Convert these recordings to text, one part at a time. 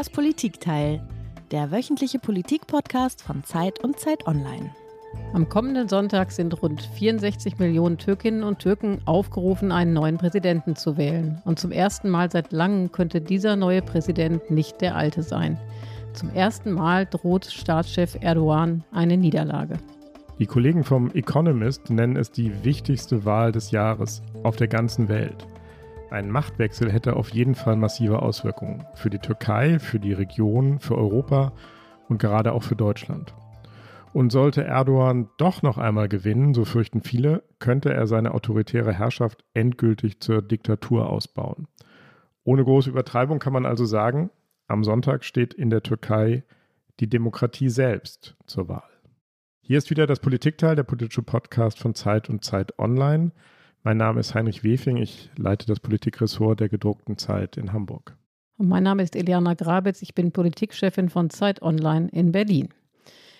Das Politikteil, der wöchentliche Politikpodcast von Zeit und Zeit Online. Am kommenden Sonntag sind rund 64 Millionen Türkinnen und Türken aufgerufen, einen neuen Präsidenten zu wählen. Und zum ersten Mal seit langem könnte dieser neue Präsident nicht der alte sein. Zum ersten Mal droht Staatschef Erdogan eine Niederlage. Die Kollegen vom Economist nennen es die wichtigste Wahl des Jahres auf der ganzen Welt. Ein Machtwechsel hätte auf jeden Fall massive Auswirkungen für die Türkei, für die Region, für Europa und gerade auch für Deutschland. Und sollte Erdogan doch noch einmal gewinnen, so fürchten viele, könnte er seine autoritäre Herrschaft endgültig zur Diktatur ausbauen. Ohne große Übertreibung kann man also sagen, am Sonntag steht in der Türkei die Demokratie selbst zur Wahl. Hier ist wieder das Politikteil, der politische Podcast von Zeit und Zeit Online. Mein Name ist Heinrich Wefing, ich leite das Politikressort der gedruckten Zeit in Hamburg. Und mein Name ist Eliana Grabitz, ich bin Politikchefin von Zeit Online in Berlin.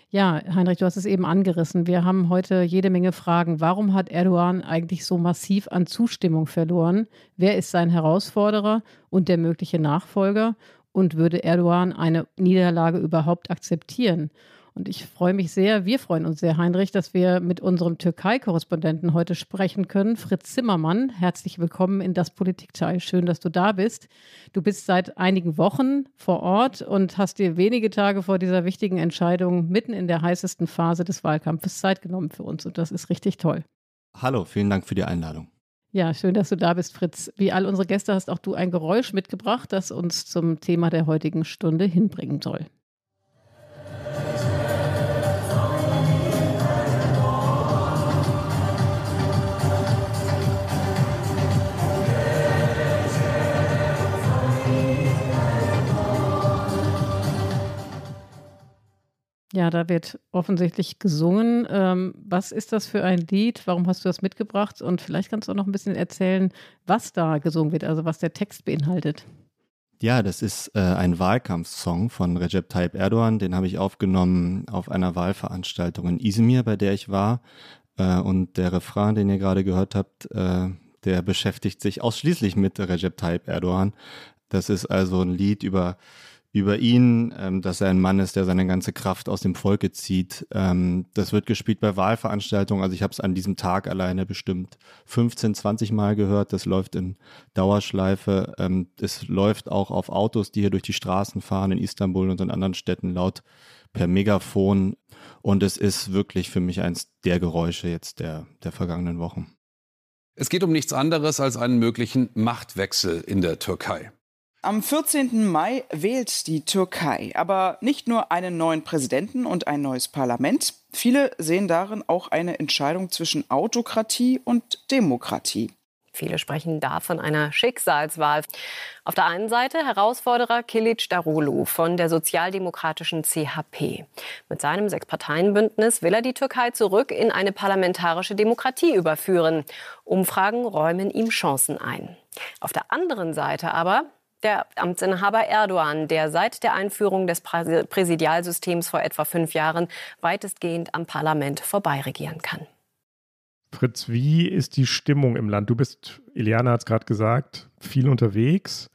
Ja, Heinrich, du hast es eben angerissen. Wir haben heute jede Menge Fragen. Warum hat Erdogan eigentlich so massiv an Zustimmung verloren? Wer ist sein Herausforderer und der mögliche Nachfolger? Und würde Erdogan eine Niederlage überhaupt akzeptieren? Und ich freue mich sehr, wir freuen uns sehr, Heinrich, dass wir mit unserem Türkei-Korrespondenten heute sprechen können. Fritz Zimmermann, herzlich willkommen in das Politikteil. Schön, dass du da bist. Du bist seit einigen Wochen vor Ort und hast dir wenige Tage vor dieser wichtigen Entscheidung mitten in der heißesten Phase des Wahlkampfes Zeit genommen für uns. Und das ist richtig toll. Hallo, vielen Dank für die Einladung. Ja, schön, dass du da bist, Fritz. Wie all unsere Gäste hast auch du ein Geräusch mitgebracht, das uns zum Thema der heutigen Stunde hinbringen soll. Ja, da wird offensichtlich gesungen. Ähm, was ist das für ein Lied? Warum hast du das mitgebracht? Und vielleicht kannst du auch noch ein bisschen erzählen, was da gesungen wird, also was der Text beinhaltet. Ja, das ist äh, ein Wahlkampfsong von Recep Tayyip Erdogan. Den habe ich aufgenommen auf einer Wahlveranstaltung in Izmir, bei der ich war. Äh, und der Refrain, den ihr gerade gehört habt, äh, der beschäftigt sich ausschließlich mit Recep Tayyip Erdogan. Das ist also ein Lied über über ihn, ähm, dass er ein Mann ist, der seine ganze Kraft aus dem Volke zieht. Ähm, das wird gespielt bei Wahlveranstaltungen. Also ich habe es an diesem Tag alleine bestimmt 15, 20 Mal gehört. Das läuft in Dauerschleife. Ähm, es läuft auch auf Autos, die hier durch die Straßen fahren in Istanbul und in anderen Städten laut per Megafon. Und es ist wirklich für mich eins der Geräusche jetzt der, der vergangenen Wochen. Es geht um nichts anderes als einen möglichen Machtwechsel in der Türkei. Am 14. Mai wählt die Türkei aber nicht nur einen neuen Präsidenten und ein neues Parlament. Viele sehen darin auch eine Entscheidung zwischen Autokratie und Demokratie. Viele sprechen da von einer Schicksalswahl. Auf der einen Seite Herausforderer Kilic Darulu von der sozialdemokratischen CHP. Mit seinem Sechsparteienbündnis will er die Türkei zurück in eine parlamentarische Demokratie überführen. Umfragen räumen ihm Chancen ein. Auf der anderen Seite aber der Amtsinhaber Erdogan, der seit der Einführung des Präsidialsystems vor etwa fünf Jahren weitestgehend am Parlament vorbeiregieren kann. Fritz, wie ist die Stimmung im Land? Du bist, Eliana hat es gerade gesagt, viel unterwegs.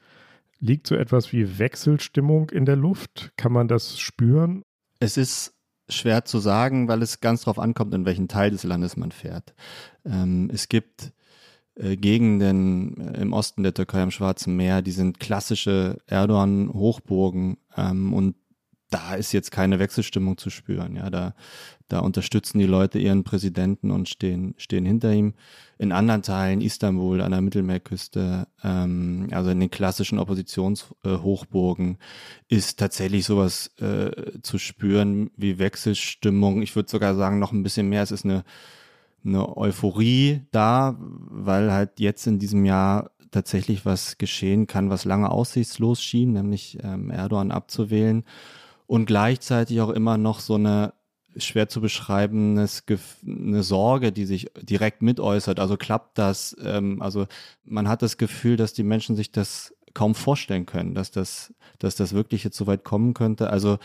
Liegt so etwas wie Wechselstimmung in der Luft? Kann man das spüren? Es ist schwer zu sagen, weil es ganz darauf ankommt, in welchen Teil des Landes man fährt. Ähm, es gibt äh, Gegenden äh, im Osten der Türkei am Schwarzen Meer, die sind klassische Erdogan-Hochburgen ähm, und da ist jetzt keine Wechselstimmung zu spüren. Ja, da, da unterstützen die Leute ihren Präsidenten und stehen, stehen hinter ihm. In anderen Teilen, Istanbul, an der Mittelmeerküste, ähm, also in den klassischen Oppositionshochburgen, äh, ist tatsächlich sowas äh, zu spüren wie Wechselstimmung. Ich würde sogar sagen, noch ein bisschen mehr. Es ist eine eine Euphorie da, weil halt jetzt in diesem Jahr tatsächlich was geschehen kann, was lange aussichtslos schien, nämlich ähm, Erdogan abzuwählen und gleichzeitig auch immer noch so eine schwer zu beschreibendes eine Sorge, die sich direkt mit äußert. Also klappt das? Ähm, also man hat das Gefühl, dass die Menschen sich das kaum vorstellen können, dass das, dass das wirklich jetzt so weit kommen könnte. Also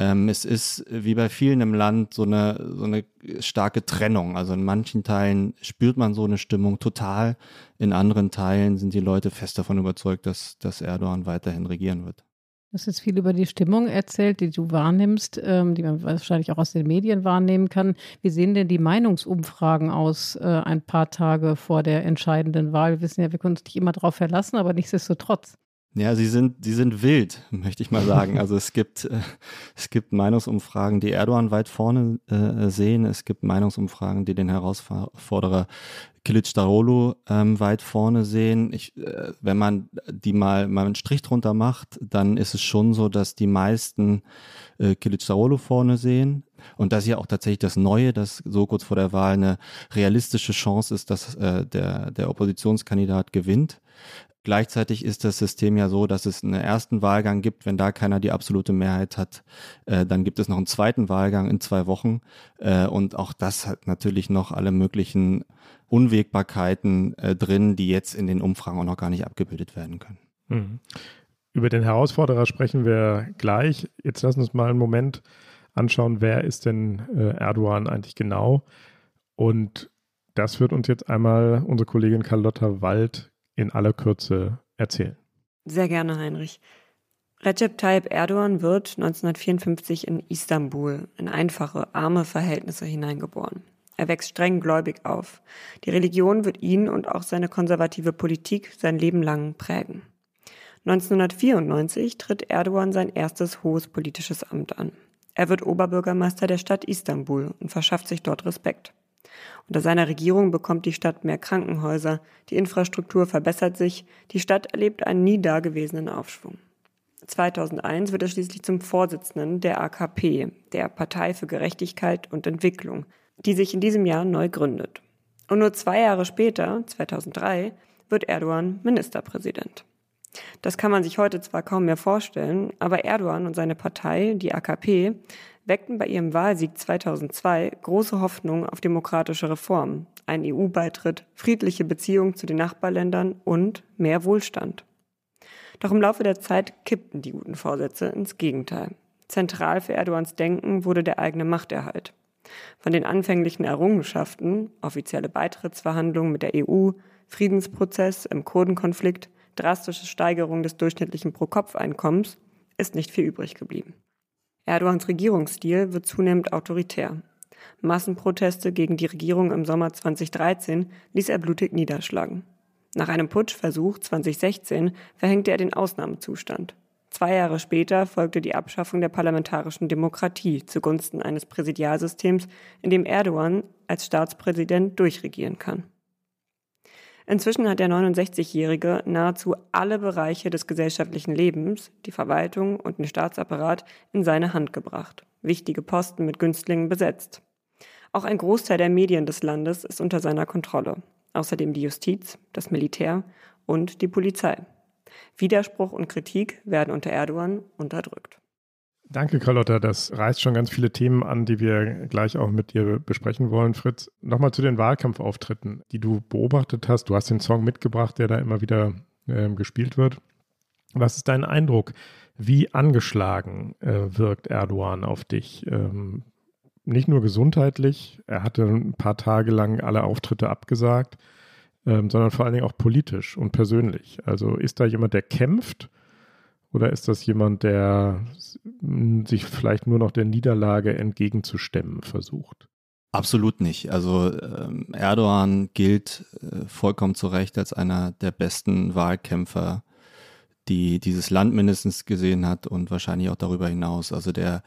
es ist wie bei vielen im Land so eine, so eine starke Trennung. Also in manchen Teilen spürt man so eine Stimmung total. In anderen Teilen sind die Leute fest davon überzeugt, dass, dass Erdogan weiterhin regieren wird. Du hast jetzt viel über die Stimmung erzählt, die du wahrnimmst, ähm, die man wahrscheinlich auch aus den Medien wahrnehmen kann. Wie sehen denn die Meinungsumfragen aus äh, ein paar Tage vor der entscheidenden Wahl? Wir wissen ja, wir können uns nicht immer darauf verlassen, aber nichtsdestotrotz. Ja, sie sind, sie sind wild, möchte ich mal sagen. Also es gibt, äh, es gibt Meinungsumfragen, die Erdogan weit vorne äh, sehen. Es gibt Meinungsumfragen, die den Herausforderer Kilic Darolo ähm, weit vorne sehen. Ich, äh, wenn man die mal, mal einen Strich drunter macht, dann ist es schon so, dass die meisten äh, Kilic Darolo vorne sehen. Und das ist ja auch tatsächlich das Neue, dass so kurz vor der Wahl eine realistische Chance ist, dass äh, der, der Oppositionskandidat gewinnt. Gleichzeitig ist das System ja so, dass es einen ersten Wahlgang gibt. Wenn da keiner die absolute Mehrheit hat, äh, dann gibt es noch einen zweiten Wahlgang in zwei Wochen. Äh, und auch das hat natürlich noch alle möglichen Unwägbarkeiten äh, drin, die jetzt in den Umfragen auch noch gar nicht abgebildet werden können. Mhm. Über den Herausforderer sprechen wir gleich. Jetzt lassen wir uns mal einen Moment anschauen, wer ist denn äh, Erdogan eigentlich genau? Und das wird uns jetzt einmal unsere Kollegin Carlotta Wald in aller Kürze erzählen. Sehr gerne, Heinrich. Recep Tayyip Erdogan wird 1954 in Istanbul in einfache, arme Verhältnisse hineingeboren. Er wächst streng gläubig auf. Die Religion wird ihn und auch seine konservative Politik sein Leben lang prägen. 1994 tritt Erdogan sein erstes hohes politisches Amt an. Er wird Oberbürgermeister der Stadt Istanbul und verschafft sich dort Respekt. Unter seiner Regierung bekommt die Stadt mehr Krankenhäuser, die Infrastruktur verbessert sich, die Stadt erlebt einen nie dagewesenen Aufschwung. 2001 wird er schließlich zum Vorsitzenden der AKP, der Partei für Gerechtigkeit und Entwicklung, die sich in diesem Jahr neu gründet. Und nur zwei Jahre später, 2003, wird Erdogan Ministerpräsident. Das kann man sich heute zwar kaum mehr vorstellen, aber Erdogan und seine Partei, die AKP, weckten bei ihrem Wahlsieg 2002 große Hoffnung auf demokratische Reformen, einen EU-Beitritt, friedliche Beziehungen zu den Nachbarländern und mehr Wohlstand. Doch im Laufe der Zeit kippten die guten Vorsätze ins Gegenteil. Zentral für Erdogans Denken wurde der eigene Machterhalt. Von den anfänglichen Errungenschaften, offizielle Beitrittsverhandlungen mit der EU, Friedensprozess im Kurdenkonflikt, drastische Steigerung des durchschnittlichen Pro-Kopf-Einkommens, ist nicht viel übrig geblieben. Erdogans Regierungsstil wird zunehmend autoritär. Massenproteste gegen die Regierung im Sommer 2013 ließ er blutig niederschlagen. Nach einem Putschversuch 2016 verhängte er den Ausnahmezustand. Zwei Jahre später folgte die Abschaffung der parlamentarischen Demokratie zugunsten eines Präsidialsystems, in dem Erdogan als Staatspräsident durchregieren kann. Inzwischen hat der 69-Jährige nahezu alle Bereiche des gesellschaftlichen Lebens, die Verwaltung und den Staatsapparat in seine Hand gebracht, wichtige Posten mit Günstlingen besetzt. Auch ein Großteil der Medien des Landes ist unter seiner Kontrolle, außerdem die Justiz, das Militär und die Polizei. Widerspruch und Kritik werden unter Erdogan unterdrückt. Danke, Carlotta. Das reißt schon ganz viele Themen an, die wir gleich auch mit dir besprechen wollen, Fritz. Nochmal zu den Wahlkampfauftritten, die du beobachtet hast. Du hast den Song mitgebracht, der da immer wieder äh, gespielt wird. Was ist dein Eindruck? Wie angeschlagen äh, wirkt Erdogan auf dich? Ähm, nicht nur gesundheitlich, er hatte ein paar Tage lang alle Auftritte abgesagt, ähm, sondern vor allen Dingen auch politisch und persönlich. Also ist da jemand, der kämpft? Oder ist das jemand, der sich vielleicht nur noch der Niederlage entgegenzustemmen versucht? Absolut nicht. Also ähm, Erdogan gilt äh, vollkommen zu Recht als einer der besten Wahlkämpfer, die dieses Land mindestens gesehen hat und wahrscheinlich auch darüber hinaus. Also der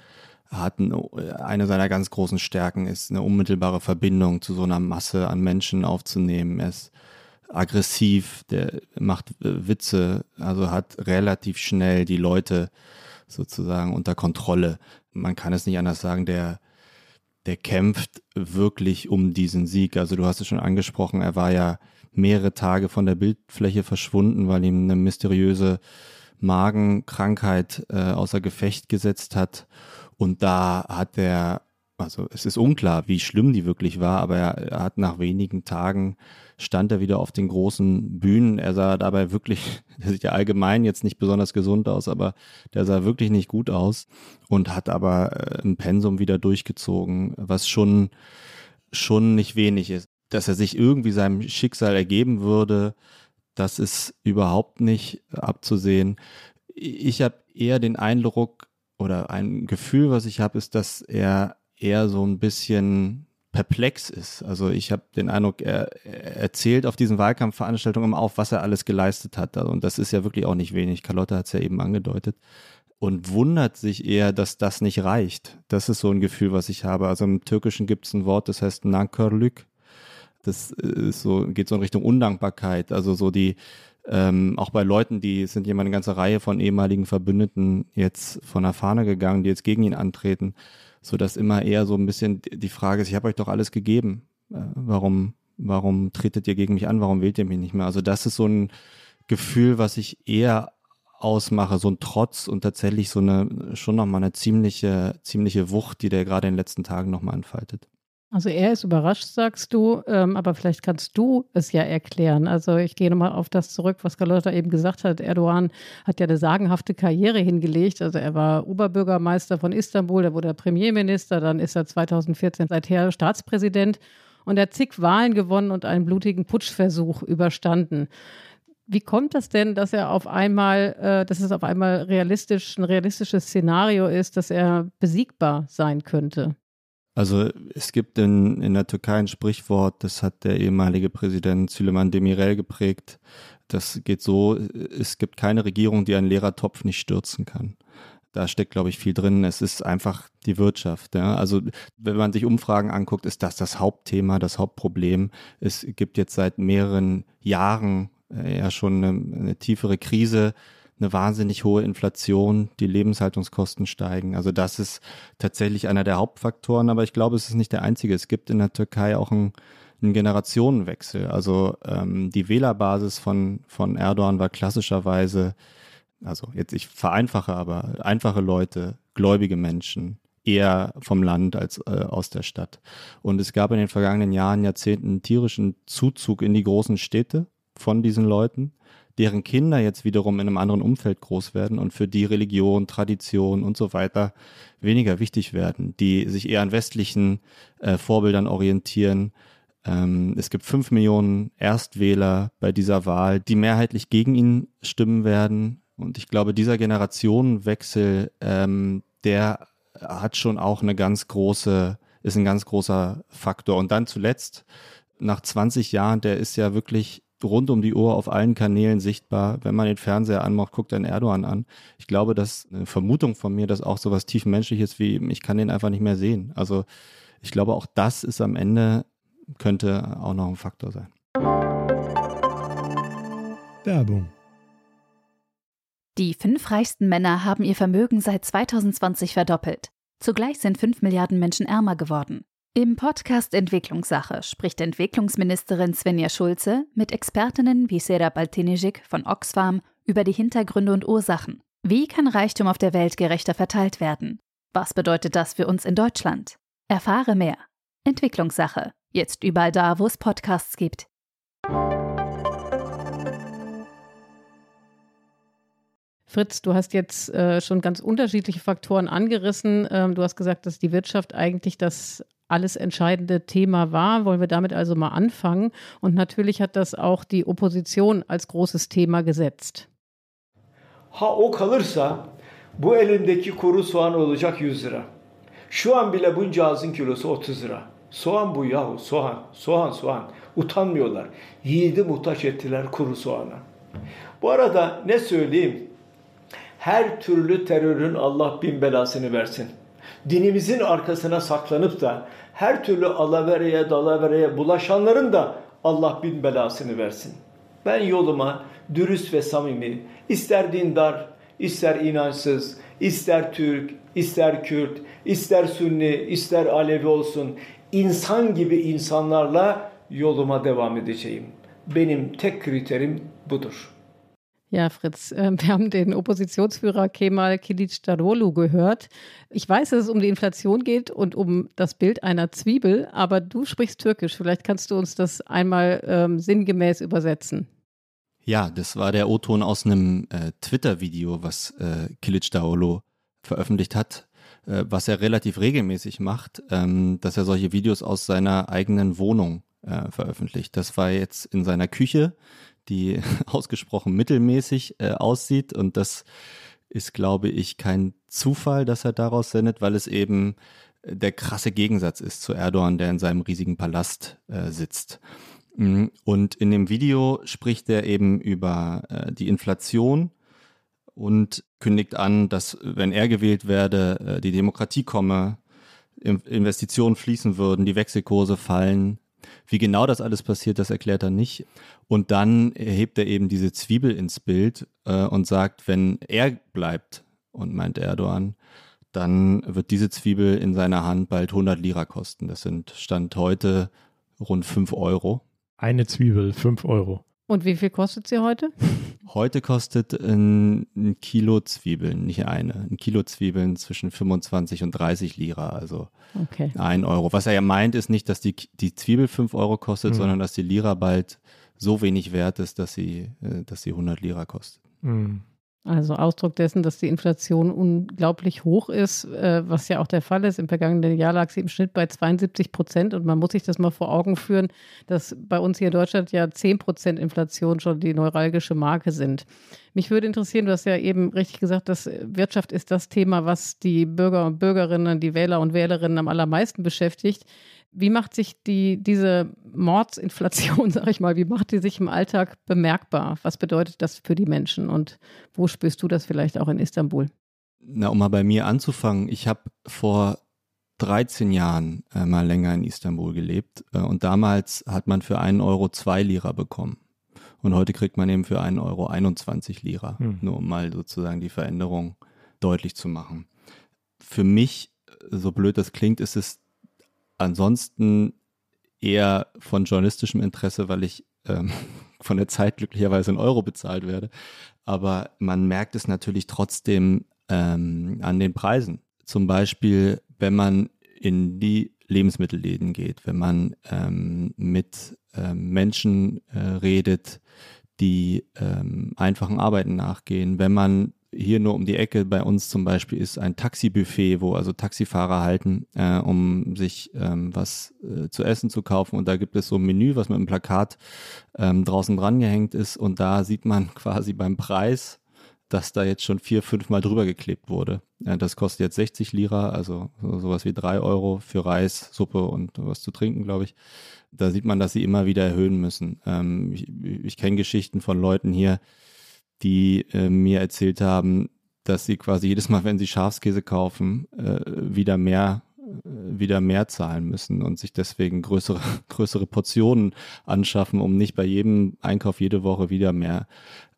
hat ein, eine seiner ganz großen Stärken ist eine unmittelbare Verbindung zu so einer Masse an Menschen aufzunehmen. Er ist aggressiv, der macht äh, Witze, also hat relativ schnell die Leute sozusagen unter Kontrolle. Man kann es nicht anders sagen, der, der kämpft wirklich um diesen Sieg. Also du hast es schon angesprochen, er war ja mehrere Tage von der Bildfläche verschwunden, weil ihm eine mysteriöse Magenkrankheit äh, außer Gefecht gesetzt hat. Und da hat er also es ist unklar, wie schlimm die wirklich war, aber er, er, hat nach wenigen Tagen stand er wieder auf den großen Bühnen. Er sah dabei wirklich, der sieht ja allgemein jetzt nicht besonders gesund aus, aber der sah wirklich nicht gut aus und hat aber äh, ein Pensum wieder durchgezogen, was schon, schon nicht wenig ist. Dass er sich irgendwie seinem Schicksal ergeben würde, das ist überhaupt nicht abzusehen. Ich habe eher den Eindruck oder ein Gefühl, was ich habe, ist, dass er eher so ein bisschen perplex ist. Also ich habe den Eindruck, er, er erzählt auf diesen Wahlkampfveranstaltungen immer auf, was er alles geleistet hat. Und das ist ja wirklich auch nicht wenig. Carlotta hat es ja eben angedeutet. Und wundert sich eher, dass das nicht reicht. Das ist so ein Gefühl, was ich habe. Also im Türkischen gibt es ein Wort, das heißt Nankörlük. Das ist so, geht so in Richtung Undankbarkeit. Also so die, ähm, auch bei Leuten, die sind jemand eine ganze Reihe von ehemaligen Verbündeten jetzt von der Fahne gegangen, die jetzt gegen ihn antreten so dass immer eher so ein bisschen die Frage ist, ich habe euch doch alles gegeben. Äh, warum, warum tretet ihr gegen mich an? Warum wählt ihr mich nicht mehr? Also das ist so ein Gefühl, was ich eher ausmache, so ein Trotz und tatsächlich so eine, schon nochmal eine ziemliche, ziemliche Wucht, die der gerade in den letzten Tagen nochmal entfaltet. Also er ist überrascht, sagst du, ähm, aber vielleicht kannst du es ja erklären. Also ich gehe nochmal auf das zurück, was Carlotta eben gesagt hat. Erdogan hat ja eine sagenhafte Karriere hingelegt. Also er war Oberbürgermeister von Istanbul, da wurde er Premierminister, dann ist er 2014 seither Staatspräsident und er hat zig Wahlen gewonnen und einen blutigen Putschversuch überstanden. Wie kommt das denn, dass er auf einmal, äh, dass es auf einmal realistisch, ein realistisches Szenario ist, dass er besiegbar sein könnte? Also es gibt in, in der Türkei ein Sprichwort, das hat der ehemalige Präsident Süleyman Demirel geprägt. Das geht so, es gibt keine Regierung, die einen Lehrertopf nicht stürzen kann. Da steckt, glaube ich, viel drin. Es ist einfach die Wirtschaft. Ja? Also wenn man sich Umfragen anguckt, ist das das Hauptthema, das Hauptproblem. Es gibt jetzt seit mehreren Jahren äh, ja schon eine, eine tiefere Krise eine wahnsinnig hohe Inflation, die Lebenshaltungskosten steigen. Also das ist tatsächlich einer der Hauptfaktoren, aber ich glaube, es ist nicht der einzige. Es gibt in der Türkei auch einen, einen Generationenwechsel. Also ähm, die Wählerbasis von, von Erdogan war klassischerweise, also jetzt ich vereinfache, aber einfache Leute, gläubige Menschen, eher vom Land als äh, aus der Stadt. Und es gab in den vergangenen Jahren, Jahrzehnten tierischen Zuzug in die großen Städte von diesen Leuten deren Kinder jetzt wiederum in einem anderen Umfeld groß werden und für die Religion, Tradition und so weiter weniger wichtig werden, die sich eher an westlichen äh, Vorbildern orientieren. Ähm, es gibt fünf Millionen Erstwähler bei dieser Wahl, die mehrheitlich gegen ihn stimmen werden. Und ich glaube, dieser Generationenwechsel, ähm, der hat schon auch eine ganz große, ist ein ganz großer Faktor. Und dann zuletzt, nach 20 Jahren, der ist ja wirklich rund um die Uhr auf allen Kanälen sichtbar. Wenn man den Fernseher anmacht, guckt einen Erdogan an. Ich glaube, dass eine Vermutung von mir, dass auch so was tiefenmenschliches wie, ich kann den einfach nicht mehr sehen. Also ich glaube, auch das ist am Ende, könnte auch noch ein Faktor sein. Werbung. Die fünf reichsten Männer haben ihr Vermögen seit 2020 verdoppelt. Zugleich sind fünf Milliarden Menschen ärmer geworden. Im Podcast Entwicklungssache spricht Entwicklungsministerin Svenja Schulze mit Expertinnen wie Serap Altinejik von Oxfam über die Hintergründe und Ursachen. Wie kann Reichtum auf der Welt gerechter verteilt werden? Was bedeutet das für uns in Deutschland? Erfahre mehr. Entwicklungssache. Jetzt überall da, wo es Podcasts gibt. Fritz, du hast jetzt äh, schon ganz unterschiedliche Faktoren angerissen. Ähm, du hast gesagt, dass die Wirtschaft eigentlich das alles entscheidende Thema war. Wollen wir damit also mal anfangen? Und natürlich hat das auch die Opposition als großes Thema gesetzt. Ha o kalırsa bu elimdeki kuru soğan olacak 100 lira. Şu an bile bunca ağzın kilosu 30 lira. Soğan bu yahu soğan, soğan, soğan. Utanmıyorlar. Yiğidi muhtaç ettiler kuru soğana. Bu arada ne söyleyeyim? Her türlü terörün Allah bin belasını versin. Dinimizin arkasına saklanıp da her türlü alavereye dalavereye bulaşanların da Allah bin belasını versin. Ben yoluma dürüst ve samimi, ister dindar, ister inançsız, ister Türk, ister Kürt, ister Sünni, ister Alevi olsun, insan gibi insanlarla yoluma devam edeceğim. Benim tek kriterim budur. Ja, Fritz, äh, wir haben den Oppositionsführer Kemal Kilicdaroglu gehört. Ich weiß, dass es um die Inflation geht und um das Bild einer Zwiebel, aber du sprichst Türkisch. Vielleicht kannst du uns das einmal ähm, sinngemäß übersetzen. Ja, das war der O-Ton aus einem äh, Twitter-Video, was äh, Kilicdaroglu veröffentlicht hat, äh, was er relativ regelmäßig macht, ähm, dass er solche Videos aus seiner eigenen Wohnung äh, veröffentlicht. Das war jetzt in seiner Küche die ausgesprochen mittelmäßig äh, aussieht und das ist, glaube ich, kein Zufall, dass er daraus sendet, weil es eben der krasse Gegensatz ist zu Erdogan, der in seinem riesigen Palast äh, sitzt. Mm, und in dem Video spricht er eben über äh, die Inflation und kündigt an, dass wenn er gewählt werde, äh, die Demokratie komme, Investitionen fließen würden, die Wechselkurse fallen. Wie genau das alles passiert, das erklärt er nicht. Und dann hebt er eben diese Zwiebel ins Bild äh, und sagt, wenn er bleibt, und meint Erdogan, dann wird diese Zwiebel in seiner Hand bald 100 Lira kosten. Das sind Stand heute rund 5 Euro. Eine Zwiebel, 5 Euro. Und wie viel kostet sie heute? Heute kostet ein, ein, Kilo Zwiebeln, nicht eine, ein Kilo Zwiebeln zwischen 25 und 30 Lira, also okay. ein Euro. Was er ja meint, ist nicht, dass die, die Zwiebel 5 Euro kostet, mhm. sondern dass die Lira bald so wenig wert ist, dass sie, äh, dass sie 100 Lira kostet. Mhm. Also Ausdruck dessen, dass die Inflation unglaublich hoch ist, äh, was ja auch der Fall ist. Im vergangenen Jahr lag sie im Schnitt bei 72 Prozent und man muss sich das mal vor Augen führen, dass bei uns hier in Deutschland ja 10 Prozent Inflation schon die neuralgische Marke sind. Mich würde interessieren, du hast ja eben richtig gesagt, dass Wirtschaft ist das Thema, was die Bürger und Bürgerinnen, die Wähler und Wählerinnen am allermeisten beschäftigt. Wie macht sich die, diese Mordsinflation, sag ich mal, wie macht die sich im Alltag bemerkbar? Was bedeutet das für die Menschen und wo spürst du das vielleicht auch in Istanbul? Na, um mal bei mir anzufangen, ich habe vor 13 Jahren äh, mal länger in Istanbul gelebt äh, und damals hat man für einen Euro zwei Lira bekommen. Und heute kriegt man eben für einen Euro 21 Lira, hm. nur um mal sozusagen die Veränderung deutlich zu machen. Für mich, so blöd das klingt, ist es ansonsten eher von journalistischem Interesse, weil ich ähm, von der Zeit glücklicherweise in Euro bezahlt werde. Aber man merkt es natürlich trotzdem ähm, an den Preisen. Zum Beispiel, wenn man in die Lebensmittelläden geht, wenn man ähm, mit ähm, Menschen äh, redet, die ähm, einfachen Arbeiten nachgehen, wenn man hier nur um die Ecke bei uns zum Beispiel ist ein Taxibuffet, wo also Taxifahrer halten, äh, um sich ähm, was äh, zu essen zu kaufen. Und da gibt es so ein Menü, was mit einem Plakat ähm, draußen dran gehängt ist. Und da sieht man quasi beim Preis, dass da jetzt schon vier, fünf Mal drüber geklebt wurde. Ja, das kostet jetzt 60 Lira, also so, sowas wie drei Euro für Reis, Suppe und was zu trinken, glaube ich. Da sieht man, dass sie immer wieder erhöhen müssen. Ähm, ich ich kenne Geschichten von Leuten hier, die äh, mir erzählt haben, dass sie quasi jedes Mal, wenn sie Schafskäse kaufen, äh, wieder mehr äh, wieder mehr zahlen müssen und sich deswegen größere, größere Portionen anschaffen, um nicht bei jedem Einkauf jede Woche wieder mehr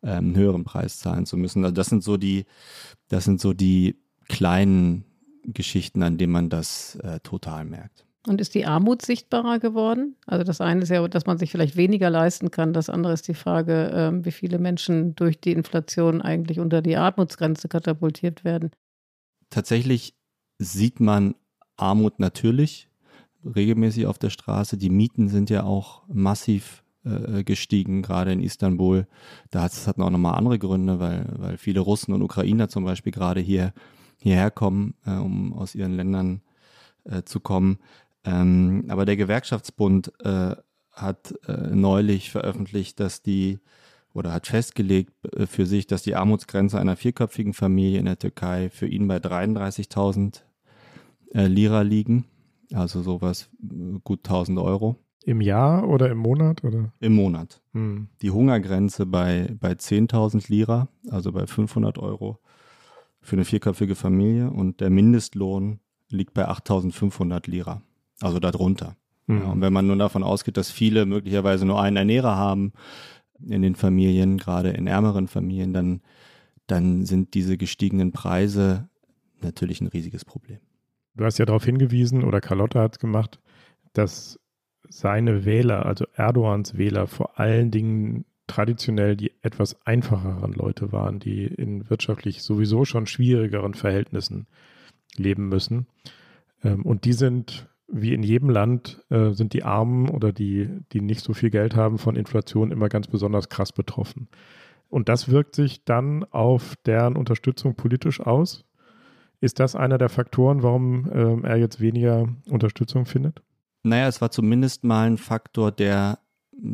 ähm, höheren Preis zahlen zu müssen. Also das sind so die, das sind so die kleinen Geschichten, an denen man das äh, total merkt. Und ist die Armut sichtbarer geworden? Also das eine ist ja, dass man sich vielleicht weniger leisten kann. Das andere ist die Frage, ähm, wie viele Menschen durch die Inflation eigentlich unter die Armutsgrenze katapultiert werden. Tatsächlich sieht man Armut natürlich regelmäßig auf der Straße. Die Mieten sind ja auch massiv äh, gestiegen, gerade in Istanbul. Da hat es auch nochmal andere Gründe, weil, weil viele Russen und Ukrainer zum Beispiel gerade hier, hierher kommen, äh, um aus ihren Ländern äh, zu kommen. Ähm, aber der Gewerkschaftsbund äh, hat äh, neulich veröffentlicht, dass die oder hat festgelegt äh, für sich, dass die Armutsgrenze einer vierköpfigen Familie in der Türkei für ihn bei 33.000 äh, Lira liegen. Also sowas äh, gut 1000 Euro. Im Jahr oder im Monat? Oder? Im Monat. Hm. Die Hungergrenze bei, bei 10.000 Lira, also bei 500 Euro für eine vierköpfige Familie und der Mindestlohn liegt bei 8.500 Lira also darunter. Mhm. Ja, und wenn man nun davon ausgeht, dass viele möglicherweise nur einen Ernährer haben in den Familien, gerade in ärmeren Familien, dann, dann sind diese gestiegenen Preise natürlich ein riesiges Problem. Du hast ja darauf hingewiesen, oder Carlotta hat es gemacht, dass seine Wähler, also Erdogans Wähler, vor allen Dingen traditionell die etwas einfacheren Leute waren, die in wirtschaftlich sowieso schon schwierigeren Verhältnissen leben müssen. Ähm, und die sind wie in jedem Land äh, sind die Armen oder die, die nicht so viel Geld haben, von Inflation immer ganz besonders krass betroffen. Und das wirkt sich dann auf deren Unterstützung politisch aus. Ist das einer der Faktoren, warum ähm, er jetzt weniger Unterstützung findet? Naja, es war zumindest mal ein Faktor, der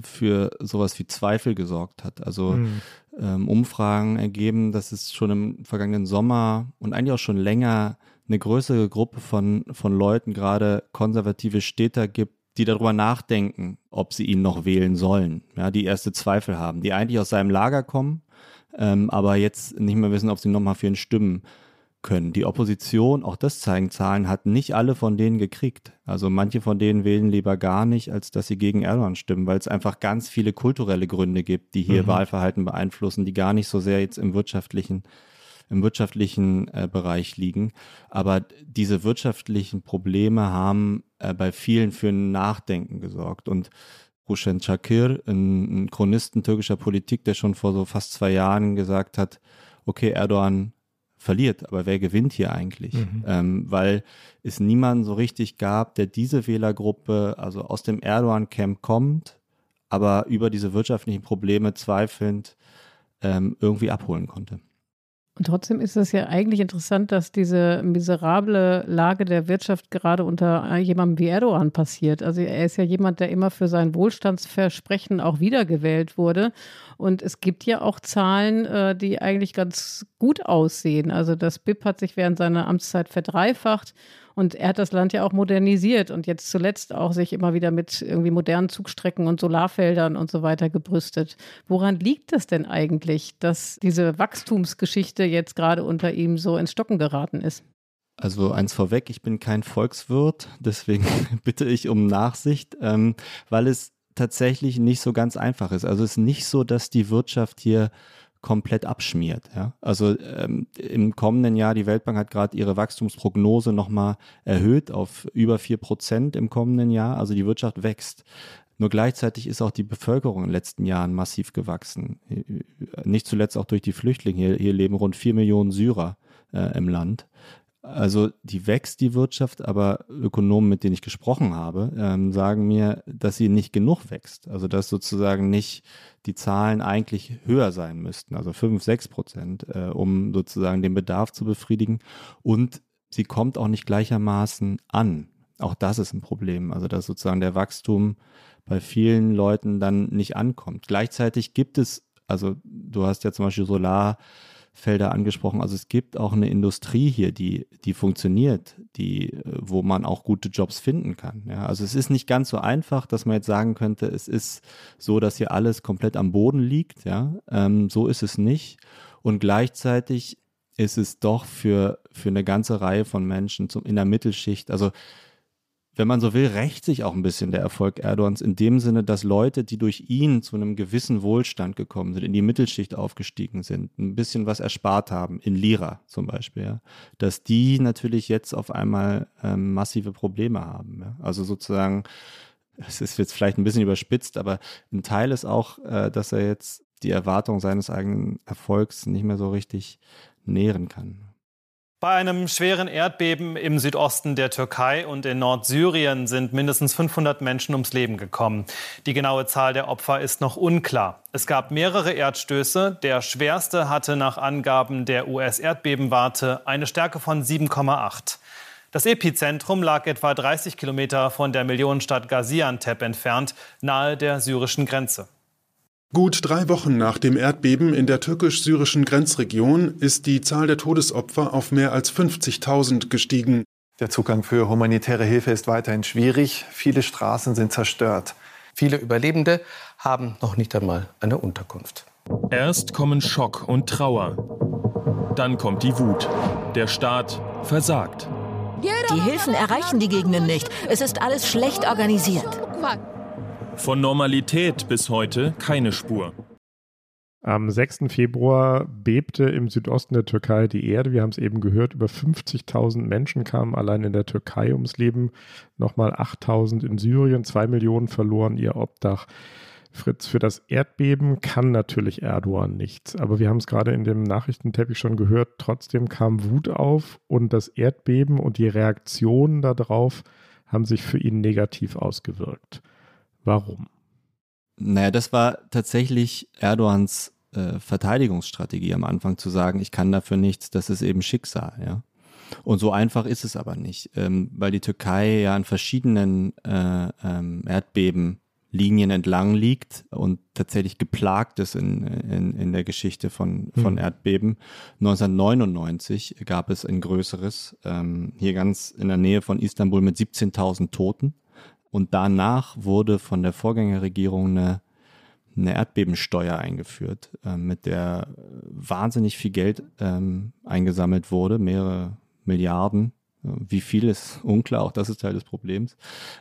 für sowas wie Zweifel gesorgt hat. Also mhm. ähm, Umfragen ergeben, dass es schon im vergangenen Sommer und eigentlich auch schon länger eine größere Gruppe von, von Leuten, gerade konservative Städter gibt, die darüber nachdenken, ob sie ihn noch wählen sollen, ja, die erste Zweifel haben, die eigentlich aus seinem Lager kommen, ähm, aber jetzt nicht mehr wissen, ob sie nochmal für ihn stimmen können. Die Opposition, auch das zeigen Zahlen, hat nicht alle von denen gekriegt. Also manche von denen wählen lieber gar nicht, als dass sie gegen Erdogan stimmen, weil es einfach ganz viele kulturelle Gründe gibt, die hier mhm. Wahlverhalten beeinflussen, die gar nicht so sehr jetzt im wirtschaftlichen im wirtschaftlichen äh, Bereich liegen. Aber diese wirtschaftlichen Probleme haben äh, bei vielen für ein Nachdenken gesorgt. Und Rushen Çakır, ein, ein Chronisten türkischer Politik, der schon vor so fast zwei Jahren gesagt hat, okay, Erdogan verliert, aber wer gewinnt hier eigentlich? Mhm. Ähm, weil es niemanden so richtig gab, der diese Wählergruppe, also aus dem Erdogan-Camp kommt, aber über diese wirtschaftlichen Probleme zweifelnd ähm, irgendwie abholen konnte. Und trotzdem ist es ja eigentlich interessant, dass diese miserable Lage der Wirtschaft gerade unter jemandem wie Erdogan passiert. Also er ist ja jemand, der immer für sein Wohlstandsversprechen auch wiedergewählt wurde. Und es gibt ja auch Zahlen, äh, die eigentlich ganz gut aussehen. Also das BIP hat sich während seiner Amtszeit verdreifacht und er hat das Land ja auch modernisiert und jetzt zuletzt auch sich immer wieder mit irgendwie modernen Zugstrecken und Solarfeldern und so weiter gebrüstet. Woran liegt das denn eigentlich, dass diese Wachstumsgeschichte jetzt gerade unter ihm so ins Stocken geraten ist? Also eins vorweg, ich bin kein Volkswirt, deswegen bitte ich um Nachsicht, ähm, weil es tatsächlich nicht so ganz einfach ist. Also es ist nicht so, dass die Wirtschaft hier komplett abschmiert. Ja? Also ähm, im kommenden Jahr, die Weltbank hat gerade ihre Wachstumsprognose nochmal erhöht auf über vier Prozent im kommenden Jahr. Also die Wirtschaft wächst. Nur gleichzeitig ist auch die Bevölkerung in den letzten Jahren massiv gewachsen. Nicht zuletzt auch durch die Flüchtlinge. Hier, hier leben rund vier Millionen Syrer äh, im Land. Also die wächst die Wirtschaft, aber Ökonomen, mit denen ich gesprochen habe, ähm, sagen mir, dass sie nicht genug wächst. Also dass sozusagen nicht die Zahlen eigentlich höher sein müssten, also fünf, sechs Prozent, äh, um sozusagen den Bedarf zu befriedigen. Und sie kommt auch nicht gleichermaßen an. Auch das ist ein Problem. Also dass sozusagen der Wachstum bei vielen Leuten dann nicht ankommt. Gleichzeitig gibt es, also du hast ja zum Beispiel Solar Felder angesprochen. Also es gibt auch eine Industrie hier, die, die funktioniert, die, wo man auch gute Jobs finden kann. Ja, also es ist nicht ganz so einfach, dass man jetzt sagen könnte, es ist so, dass hier alles komplett am Boden liegt. Ja, ähm, so ist es nicht. Und gleichzeitig ist es doch für, für eine ganze Reihe von Menschen zum, in der Mittelschicht, also wenn man so will, rächt sich auch ein bisschen der Erfolg Erdogans in dem Sinne, dass Leute, die durch ihn zu einem gewissen Wohlstand gekommen sind, in die Mittelschicht aufgestiegen sind, ein bisschen was erspart haben, in Lira zum Beispiel, ja, dass die natürlich jetzt auf einmal ähm, massive Probleme haben. Ja. Also sozusagen, es ist jetzt vielleicht ein bisschen überspitzt, aber ein Teil ist auch, äh, dass er jetzt die Erwartung seines eigenen Erfolgs nicht mehr so richtig nähren kann. Bei einem schweren Erdbeben im Südosten der Türkei und in Nordsyrien sind mindestens 500 Menschen ums Leben gekommen. Die genaue Zahl der Opfer ist noch unklar. Es gab mehrere Erdstöße. Der schwerste hatte nach Angaben der US-Erdbebenwarte eine Stärke von 7,8. Das Epizentrum lag etwa 30 Kilometer von der Millionenstadt Gaziantep entfernt, nahe der syrischen Grenze. Gut drei Wochen nach dem Erdbeben in der türkisch-syrischen Grenzregion ist die Zahl der Todesopfer auf mehr als 50.000 gestiegen. Der Zugang für humanitäre Hilfe ist weiterhin schwierig. Viele Straßen sind zerstört. Viele Überlebende haben noch nicht einmal eine Unterkunft. Erst kommen Schock und Trauer. Dann kommt die Wut. Der Staat versagt. Die Hilfen erreichen die Gegenden nicht. Es ist alles schlecht organisiert. Von Normalität bis heute keine Spur. Am 6. Februar bebte im Südosten der Türkei die Erde. Wir haben es eben gehört, über 50.000 Menschen kamen allein in der Türkei ums Leben, nochmal 8.000 in Syrien, zwei Millionen verloren ihr Obdach. Fritz, für das Erdbeben kann natürlich Erdogan nichts, aber wir haben es gerade in dem Nachrichtenteppich schon gehört, trotzdem kam Wut auf und das Erdbeben und die Reaktionen darauf haben sich für ihn negativ ausgewirkt. Warum? Naja, das war tatsächlich Erdogans äh, Verteidigungsstrategie am Anfang zu sagen, ich kann dafür nichts, das ist eben Schicksal, ja. Und so einfach ist es aber nicht, ähm, weil die Türkei ja an verschiedenen äh, ähm, Erdbeben Linien entlang liegt und tatsächlich geplagt ist in, in, in der Geschichte von, von mhm. Erdbeben. 1999 gab es ein größeres, ähm, hier ganz in der Nähe von Istanbul mit 17.000 Toten. Und danach wurde von der Vorgängerregierung eine, eine Erdbebensteuer eingeführt, äh, mit der wahnsinnig viel Geld ähm, eingesammelt wurde, mehrere Milliarden wie viel ist unklar, auch das ist Teil des Problems,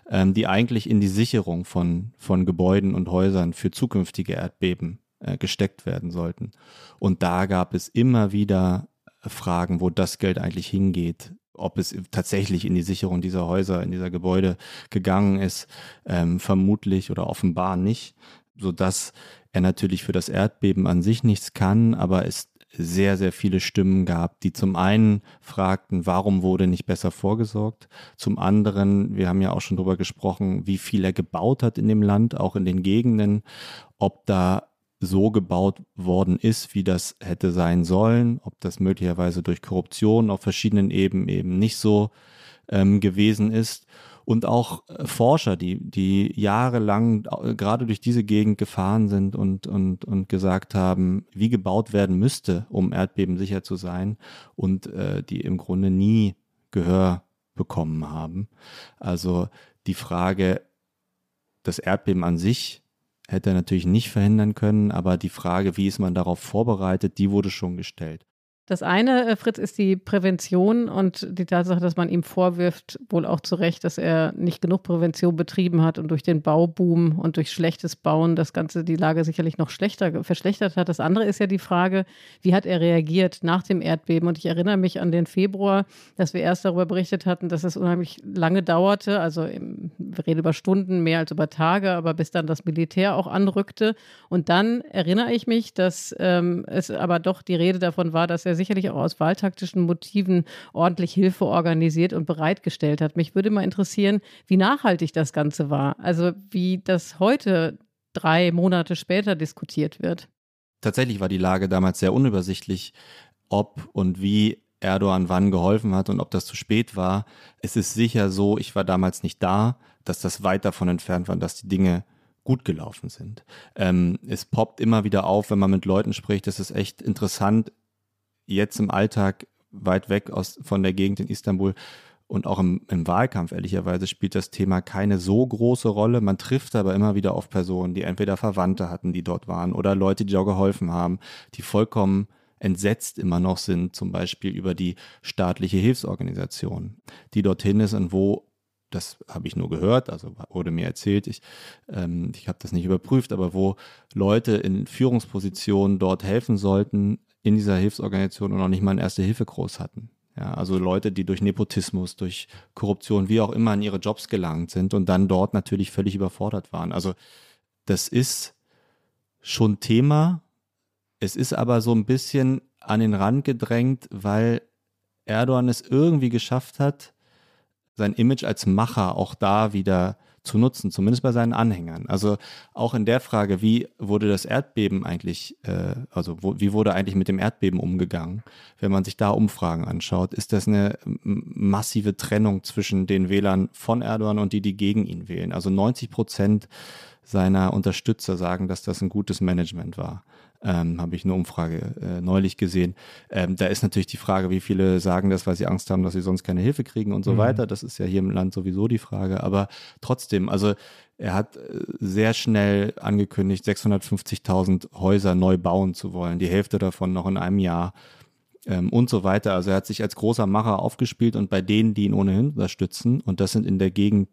ähm, die eigentlich in die Sicherung von, von Gebäuden und Häusern für zukünftige Erdbeben äh, gesteckt werden sollten. Und da gab es immer wieder Fragen, wo das Geld eigentlich hingeht, ob es tatsächlich in die Sicherung dieser Häuser, in dieser Gebäude gegangen ist, ähm, vermutlich oder offenbar nicht, sodass er natürlich für das Erdbeben an sich nichts kann, aber es sehr, sehr viele Stimmen gab, die zum einen fragten, warum wurde nicht besser vorgesorgt? Zum anderen, wir haben ja auch schon darüber gesprochen, wie viel er gebaut hat in dem Land, auch in den Gegenden, ob da so gebaut worden ist, wie das hätte sein sollen, ob das möglicherweise durch Korruption auf verschiedenen Ebenen eben nicht so ähm, gewesen ist und auch äh, Forscher, die, die jahrelang äh, gerade durch diese Gegend gefahren sind und, und, und gesagt haben, wie gebaut werden müsste, um Erdbeben sicher zu sein und äh, die im Grunde nie Gehör bekommen haben. Also die Frage, das Erdbeben an sich hätte er natürlich nicht verhindern können, aber die Frage, wie ist man darauf vorbereitet, die wurde schon gestellt. Das eine, äh, Fritz, ist die Prävention und die Tatsache, dass man ihm vorwirft, wohl auch zu Recht, dass er nicht genug Prävention betrieben hat und durch den Bauboom und durch schlechtes Bauen das Ganze die Lage sicherlich noch schlechter verschlechtert hat. Das andere ist ja die Frage, wie hat er reagiert nach dem Erdbeben? Und ich erinnere mich an den Februar, dass wir erst darüber berichtet hatten, dass es unheimlich lange dauerte, also wir reden über Stunden mehr als über Tage, aber bis dann das Militär auch anrückte. Und dann erinnere ich mich, dass ähm, es aber doch die Rede davon war, dass er sicherlich auch aus wahltaktischen Motiven ordentlich Hilfe organisiert und bereitgestellt hat. Mich würde mal interessieren, wie nachhaltig das Ganze war. Also wie das heute drei Monate später diskutiert wird. Tatsächlich war die Lage damals sehr unübersichtlich, ob und wie Erdogan wann geholfen hat und ob das zu spät war. Es ist sicher so, ich war damals nicht da, dass das weit davon entfernt war, dass die Dinge gut gelaufen sind. Ähm, es poppt immer wieder auf, wenn man mit Leuten spricht. Es ist echt interessant, jetzt im Alltag weit weg aus, von der Gegend in Istanbul und auch im, im, Wahlkampf ehrlicherweise spielt das Thema keine so große Rolle. Man trifft aber immer wieder auf Personen, die entweder Verwandte hatten, die dort waren oder Leute, die auch geholfen haben, die vollkommen entsetzt immer noch sind, zum Beispiel über die staatliche Hilfsorganisation, die dorthin ist und wo das habe ich nur gehört, also wurde mir erzählt, ich, ähm, ich habe das nicht überprüft, aber wo Leute in Führungspositionen dort helfen sollten, in dieser Hilfsorganisation und noch nicht mal einen Erste-Hilfe-Kurs hatten. Ja, also Leute, die durch Nepotismus, durch Korruption, wie auch immer in ihre Jobs gelangt sind und dann dort natürlich völlig überfordert waren. Also das ist schon Thema. Es ist aber so ein bisschen an den Rand gedrängt, weil Erdogan es irgendwie geschafft hat, sein Image als Macher auch da wieder zu nutzen, zumindest bei seinen Anhängern. Also auch in der Frage, wie wurde das Erdbeben eigentlich, äh, also wo, wie wurde eigentlich mit dem Erdbeben umgegangen? Wenn man sich da Umfragen anschaut, ist das eine massive Trennung zwischen den Wählern von Erdogan und die, die gegen ihn wählen. Also 90 Prozent seiner Unterstützer sagen, dass das ein gutes Management war ähm, habe ich eine Umfrage äh, neulich gesehen. Ähm, da ist natürlich die Frage, wie viele sagen das, weil sie Angst haben, dass sie sonst keine Hilfe kriegen und so mhm. weiter. Das ist ja hier im Land sowieso die Frage. Aber trotzdem, also er hat äh, sehr schnell angekündigt, 650.000 Häuser neu bauen zu wollen. Die Hälfte davon noch in einem Jahr ähm, und so weiter. Also er hat sich als großer Macher aufgespielt und bei denen, die ihn ohnehin unterstützen, und das sind in der Gegend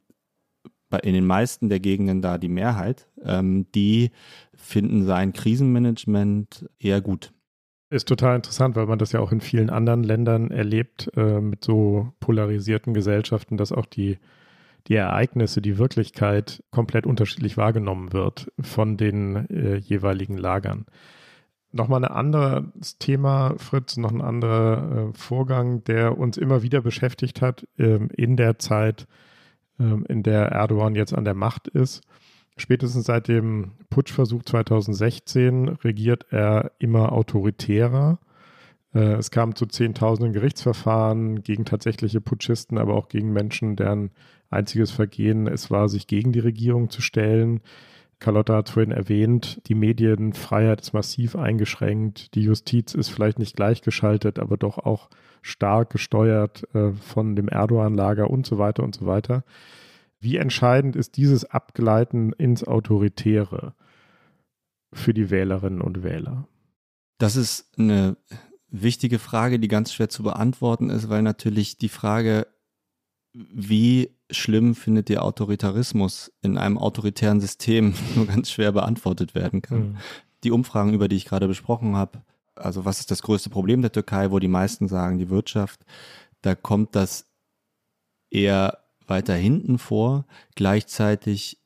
in den meisten der Gegenden da die Mehrheit, ähm, die finden sein Krisenmanagement eher gut. Ist total interessant, weil man das ja auch in vielen anderen Ländern erlebt, äh, mit so polarisierten Gesellschaften, dass auch die, die Ereignisse, die Wirklichkeit komplett unterschiedlich wahrgenommen wird von den äh, jeweiligen Lagern. Nochmal ein anderes Thema, Fritz, noch ein anderer äh, Vorgang, der uns immer wieder beschäftigt hat ähm, in der Zeit, in der Erdogan jetzt an der Macht ist. Spätestens seit dem Putschversuch 2016 regiert er immer autoritärer. Äh, es kam zu Zehntausenden Gerichtsverfahren gegen tatsächliche Putschisten, aber auch gegen Menschen, deren einziges Vergehen es war, sich gegen die Regierung zu stellen. Carlotta hat vorhin erwähnt, die Medienfreiheit ist massiv eingeschränkt, die Justiz ist vielleicht nicht gleichgeschaltet, aber doch auch stark gesteuert äh, von dem Erdogan-Lager und so weiter und so weiter. Wie entscheidend ist dieses Abgleiten ins Autoritäre für die Wählerinnen und Wähler? Das ist eine wichtige Frage, die ganz schwer zu beantworten ist, weil natürlich die Frage, wie schlimm findet ihr Autoritarismus in einem autoritären System nur ganz schwer beantwortet werden kann. Mhm. Die Umfragen, über die ich gerade besprochen habe, also was ist das größte Problem der Türkei, wo die meisten sagen, die Wirtschaft, da kommt das eher weiter hinten vor. Gleichzeitig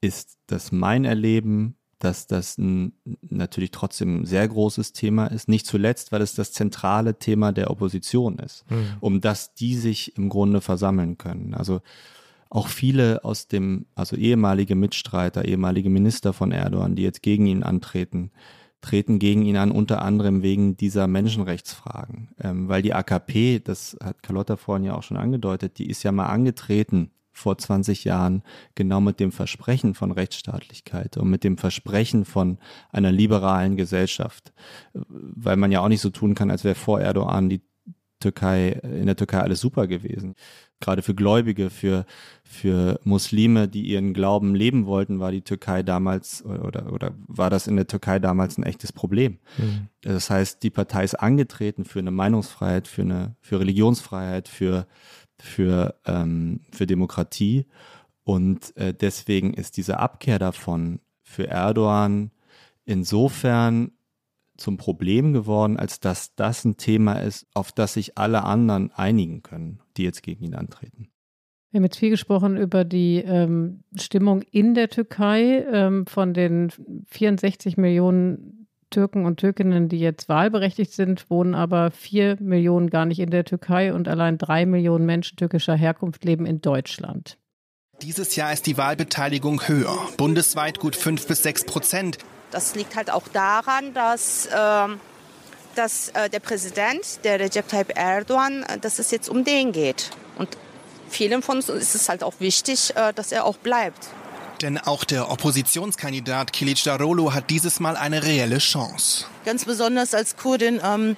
ist das mein Erleben dass das ein natürlich trotzdem ein sehr großes Thema ist. Nicht zuletzt, weil es das zentrale Thema der Opposition ist, mhm. um das die sich im Grunde versammeln können. Also auch viele aus dem, also ehemalige Mitstreiter, ehemalige Minister von Erdogan, die jetzt gegen ihn antreten, treten gegen ihn an, unter anderem wegen dieser Menschenrechtsfragen. Ähm, weil die AKP, das hat Carlotta vorhin ja auch schon angedeutet, die ist ja mal angetreten vor 20 Jahren genau mit dem Versprechen von Rechtsstaatlichkeit und mit dem Versprechen von einer liberalen Gesellschaft, weil man ja auch nicht so tun kann, als wäre vor Erdogan die Türkei, in der Türkei alles super gewesen. Gerade für Gläubige, für, für Muslime, die ihren Glauben leben wollten, war die Türkei damals oder, oder war das in der Türkei damals ein echtes Problem. Mhm. Das heißt, die Partei ist angetreten für eine Meinungsfreiheit, für eine, für Religionsfreiheit, für, für, ähm, für Demokratie. Und äh, deswegen ist diese Abkehr davon für Erdogan insofern zum Problem geworden, als dass das ein Thema ist, auf das sich alle anderen einigen können, die jetzt gegen ihn antreten. Wir haben jetzt viel gesprochen über die ähm, Stimmung in der Türkei. Ähm, von den 64 Millionen Türken und Türkinnen, die jetzt wahlberechtigt sind, wohnen aber vier Millionen gar nicht in der Türkei und allein drei Millionen Menschen türkischer Herkunft leben in Deutschland. Dieses Jahr ist die Wahlbeteiligung höher, bundesweit gut fünf bis sechs Prozent. Das liegt halt auch daran, dass, äh, dass äh, der Präsident, der Recep Tayyip Erdogan, äh, dass es jetzt um den geht. Und vielen von uns ist es halt auch wichtig, äh, dass er auch bleibt. Denn auch der Oppositionskandidat Kilic Darolo hat dieses Mal eine reelle Chance. Ganz besonders als Kurdin ähm,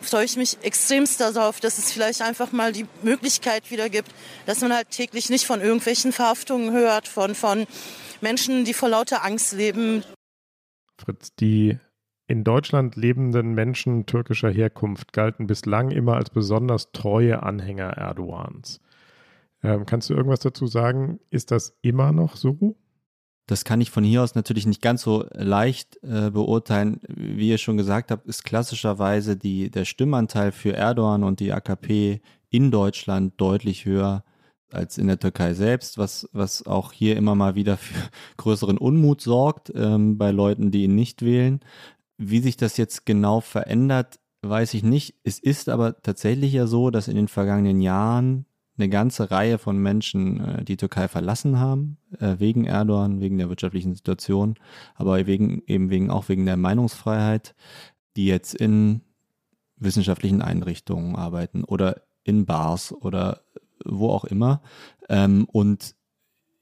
freue ich mich extremst darauf, dass es vielleicht einfach mal die Möglichkeit wieder gibt, dass man halt täglich nicht von irgendwelchen Verhaftungen hört, von, von Menschen, die vor lauter Angst leben. Fritz, die in Deutschland lebenden Menschen türkischer Herkunft galten bislang immer als besonders treue Anhänger Erdogans. Ähm, kannst du irgendwas dazu sagen? Ist das immer noch so? Das kann ich von hier aus natürlich nicht ganz so leicht äh, beurteilen. Wie ihr schon gesagt habt, ist klassischerweise die, der Stimmanteil für Erdogan und die AKP in Deutschland deutlich höher als in der Türkei selbst, was, was auch hier immer mal wieder für größeren Unmut sorgt ähm, bei Leuten, die ihn nicht wählen. Wie sich das jetzt genau verändert, weiß ich nicht. Es ist aber tatsächlich ja so, dass in den vergangenen Jahren eine ganze Reihe von Menschen äh, die Türkei verlassen haben, äh, wegen Erdogan, wegen der wirtschaftlichen Situation, aber wegen, eben wegen, auch wegen der Meinungsfreiheit, die jetzt in wissenschaftlichen Einrichtungen arbeiten oder in Bars oder wo auch immer. Ähm, und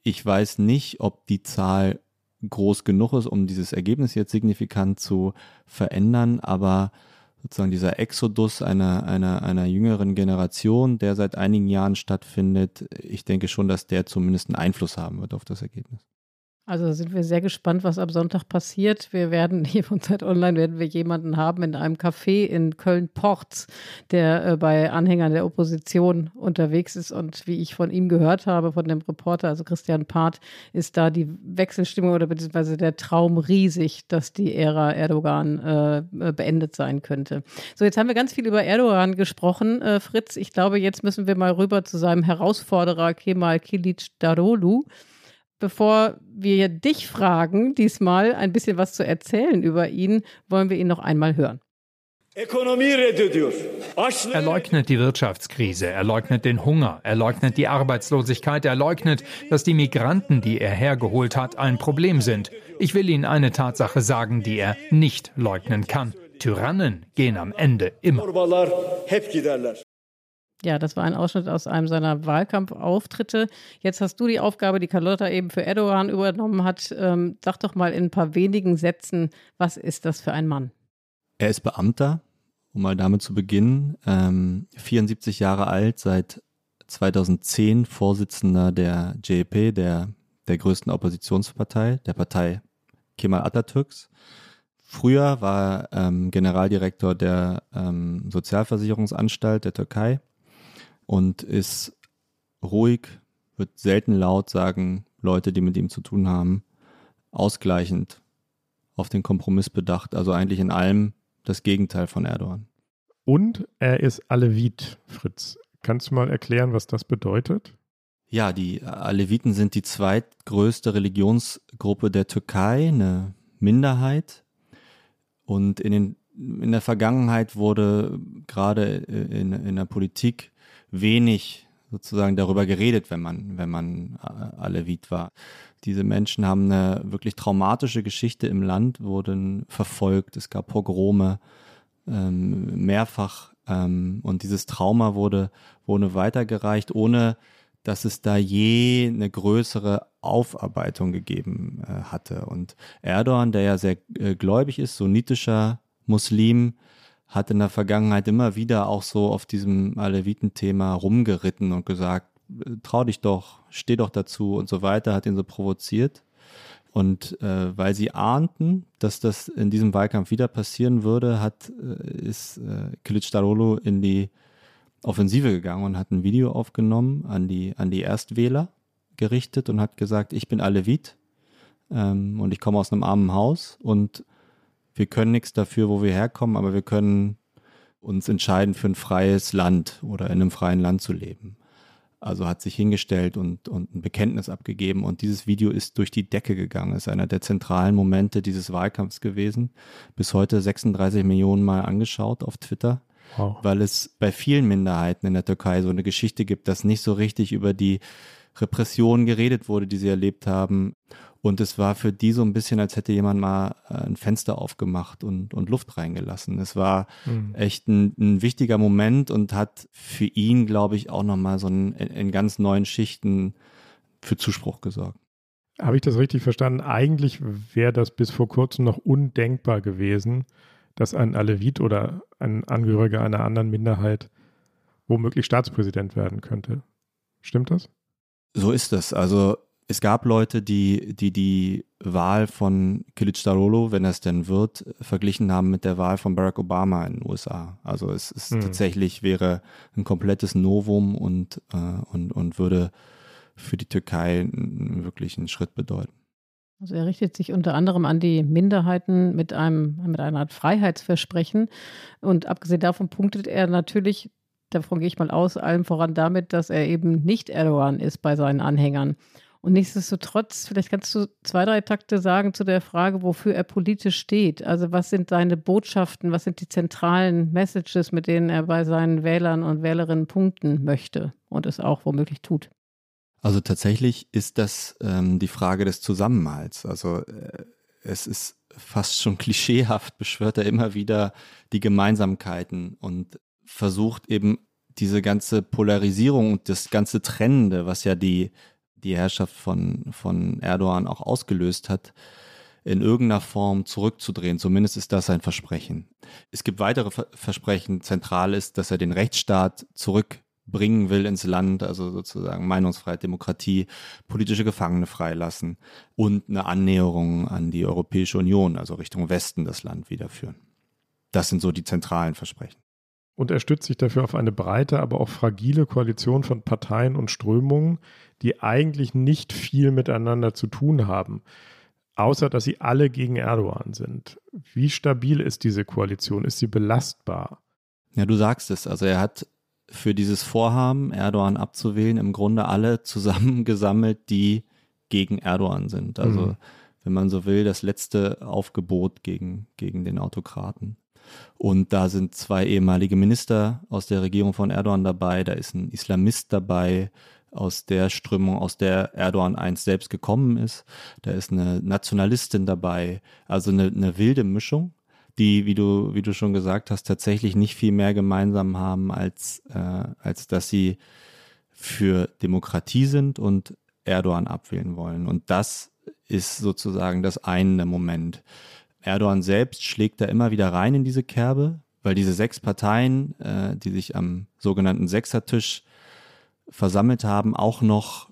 ich weiß nicht, ob die Zahl groß genug ist, um dieses Ergebnis jetzt signifikant zu verändern, aber sozusagen dieser Exodus einer, einer, einer jüngeren Generation, der seit einigen Jahren stattfindet, ich denke schon, dass der zumindest einen Einfluss haben wird auf das Ergebnis. Also sind wir sehr gespannt, was am Sonntag passiert. Wir werden hier von Zeit Online werden wir jemanden haben in einem Café in Köln-Porz, der äh, bei Anhängern der Opposition unterwegs ist. Und wie ich von ihm gehört habe, von dem Reporter, also Christian Part, ist da die Wechselstimmung oder beziehungsweise der Traum riesig, dass die Ära Erdogan äh, äh, beendet sein könnte. So, jetzt haben wir ganz viel über Erdogan gesprochen, äh, Fritz. Ich glaube, jetzt müssen wir mal rüber zu seinem Herausforderer Kemal Kilic Darolu bevor wir dich fragen, diesmal ein bisschen was zu erzählen über ihn, wollen wir ihn noch einmal hören. Er leugnet die Wirtschaftskrise, er leugnet den Hunger, er leugnet die Arbeitslosigkeit, er leugnet, dass die Migranten, die er hergeholt hat, ein Problem sind. Ich will Ihnen eine Tatsache sagen, die er nicht leugnen kann. Tyrannen gehen am Ende immer. Ja, das war ein Ausschnitt aus einem seiner Wahlkampfauftritte. Jetzt hast du die Aufgabe, die Carlotta eben für Erdogan übernommen hat. Ähm, sag doch mal in ein paar wenigen Sätzen, was ist das für ein Mann? Er ist Beamter, um mal damit zu beginnen. Ähm, 74 Jahre alt, seit 2010 Vorsitzender der JEP, der, der größten Oppositionspartei, der Partei Kemal Atatürks. Früher war er ähm, Generaldirektor der ähm, Sozialversicherungsanstalt der Türkei und ist ruhig, wird selten laut, sagen Leute, die mit ihm zu tun haben, ausgleichend auf den Kompromiss bedacht, also eigentlich in allem das Gegenteil von Erdogan. Und er ist Alevit, Fritz. Kannst du mal erklären, was das bedeutet? Ja, die Aleviten sind die zweitgrößte Religionsgruppe der Türkei, eine Minderheit. Und in, den, in der Vergangenheit wurde gerade in, in der Politik wenig sozusagen darüber geredet, wenn man, wenn man äh, Alevit war. Diese Menschen haben eine wirklich traumatische Geschichte im Land, wurden verfolgt, es gab Pogrome, ähm, mehrfach ähm, und dieses Trauma wurde, wurde weitergereicht, ohne dass es da je eine größere Aufarbeitung gegeben äh, hatte. Und Erdogan, der ja sehr äh, gläubig ist, sunnitischer Muslim, hat in der Vergangenheit immer wieder auch so auf diesem Aleviten-Thema rumgeritten und gesagt, trau dich doch, steh doch dazu und so weiter, hat ihn so provoziert. Und äh, weil sie ahnten, dass das in diesem Wahlkampf wieder passieren würde, hat, äh, ist äh, Kılıçdaroğlu in die Offensive gegangen und hat ein Video aufgenommen an die, an die Erstwähler gerichtet und hat gesagt, ich bin Alevit ähm, und ich komme aus einem armen Haus und wir können nichts dafür, wo wir herkommen, aber wir können uns entscheiden, für ein freies Land oder in einem freien Land zu leben. Also hat sich hingestellt und, und ein Bekenntnis abgegeben. Und dieses Video ist durch die Decke gegangen. Ist einer der zentralen Momente dieses Wahlkampfs gewesen. Bis heute 36 Millionen Mal angeschaut auf Twitter. Wow. Weil es bei vielen Minderheiten in der Türkei so eine Geschichte gibt, dass nicht so richtig über die Repressionen geredet wurde, die sie erlebt haben. Und es war für die so ein bisschen, als hätte jemand mal äh, ein Fenster aufgemacht und, und Luft reingelassen. Es war mhm. echt ein, ein, wichtiger Moment und hat für ihn, glaube ich, auch nochmal so ein, in ganz neuen Schichten für Zuspruch gesorgt. Habe ich das richtig verstanden? Eigentlich wäre das bis vor kurzem noch undenkbar gewesen, dass ein Alevit oder ein Angehöriger einer anderen Minderheit womöglich Staatspräsident werden könnte. Stimmt das? So ist es. Also es gab Leute, die die, die Wahl von Kılıçdaroğlu, wenn es denn wird, verglichen haben mit der Wahl von Barack Obama in den USA. Also es ist hm. tatsächlich wäre ein komplettes Novum und, äh, und, und würde für die Türkei wirklich einen Schritt bedeuten. Also er richtet sich unter anderem an die Minderheiten mit einem mit einer Art Freiheitsversprechen und abgesehen davon punktet er natürlich davon gehe ich mal aus, allem voran damit, dass er eben nicht Erdogan ist bei seinen Anhängern. Und nichtsdestotrotz, vielleicht kannst du zwei, drei Takte sagen zu der Frage, wofür er politisch steht. Also was sind seine Botschaften, was sind die zentralen Messages, mit denen er bei seinen Wählern und Wählerinnen punkten möchte und es auch womöglich tut. Also tatsächlich ist das ähm, die Frage des Zusammenhalts. Also äh, es ist fast schon klischeehaft, beschwört er immer wieder die Gemeinsamkeiten und versucht eben diese ganze Polarisierung und das ganze Trennende, was ja die die Herrschaft von, von Erdogan auch ausgelöst hat, in irgendeiner Form zurückzudrehen. Zumindest ist das sein Versprechen. Es gibt weitere Versprechen. Zentral ist, dass er den Rechtsstaat zurückbringen will ins Land, also sozusagen Meinungsfreiheit, Demokratie, politische Gefangene freilassen und eine Annäherung an die Europäische Union, also Richtung Westen das Land wiederführen. Das sind so die zentralen Versprechen. Und er stützt sich dafür auf eine breite, aber auch fragile Koalition von Parteien und Strömungen, die eigentlich nicht viel miteinander zu tun haben, außer dass sie alle gegen Erdogan sind. Wie stabil ist diese Koalition? Ist sie belastbar? Ja, du sagst es. Also er hat für dieses Vorhaben, Erdogan abzuwählen, im Grunde alle zusammengesammelt, die gegen Erdogan sind. Also, mhm. wenn man so will, das letzte Aufgebot gegen, gegen den Autokraten. Und da sind zwei ehemalige Minister aus der Regierung von Erdogan dabei, da ist ein Islamist dabei, aus der Strömung, aus der Erdogan einst selbst gekommen ist. Da ist eine Nationalistin dabei, also eine, eine wilde Mischung. die, wie du, wie du schon gesagt hast, tatsächlich nicht viel mehr gemeinsam haben, als, äh, als dass sie für Demokratie sind und Erdogan abwählen wollen. Und das ist sozusagen das eine Moment. Erdogan selbst schlägt da immer wieder rein in diese Kerbe, weil diese sechs Parteien, äh, die sich am sogenannten Sechsertisch versammelt haben, auch noch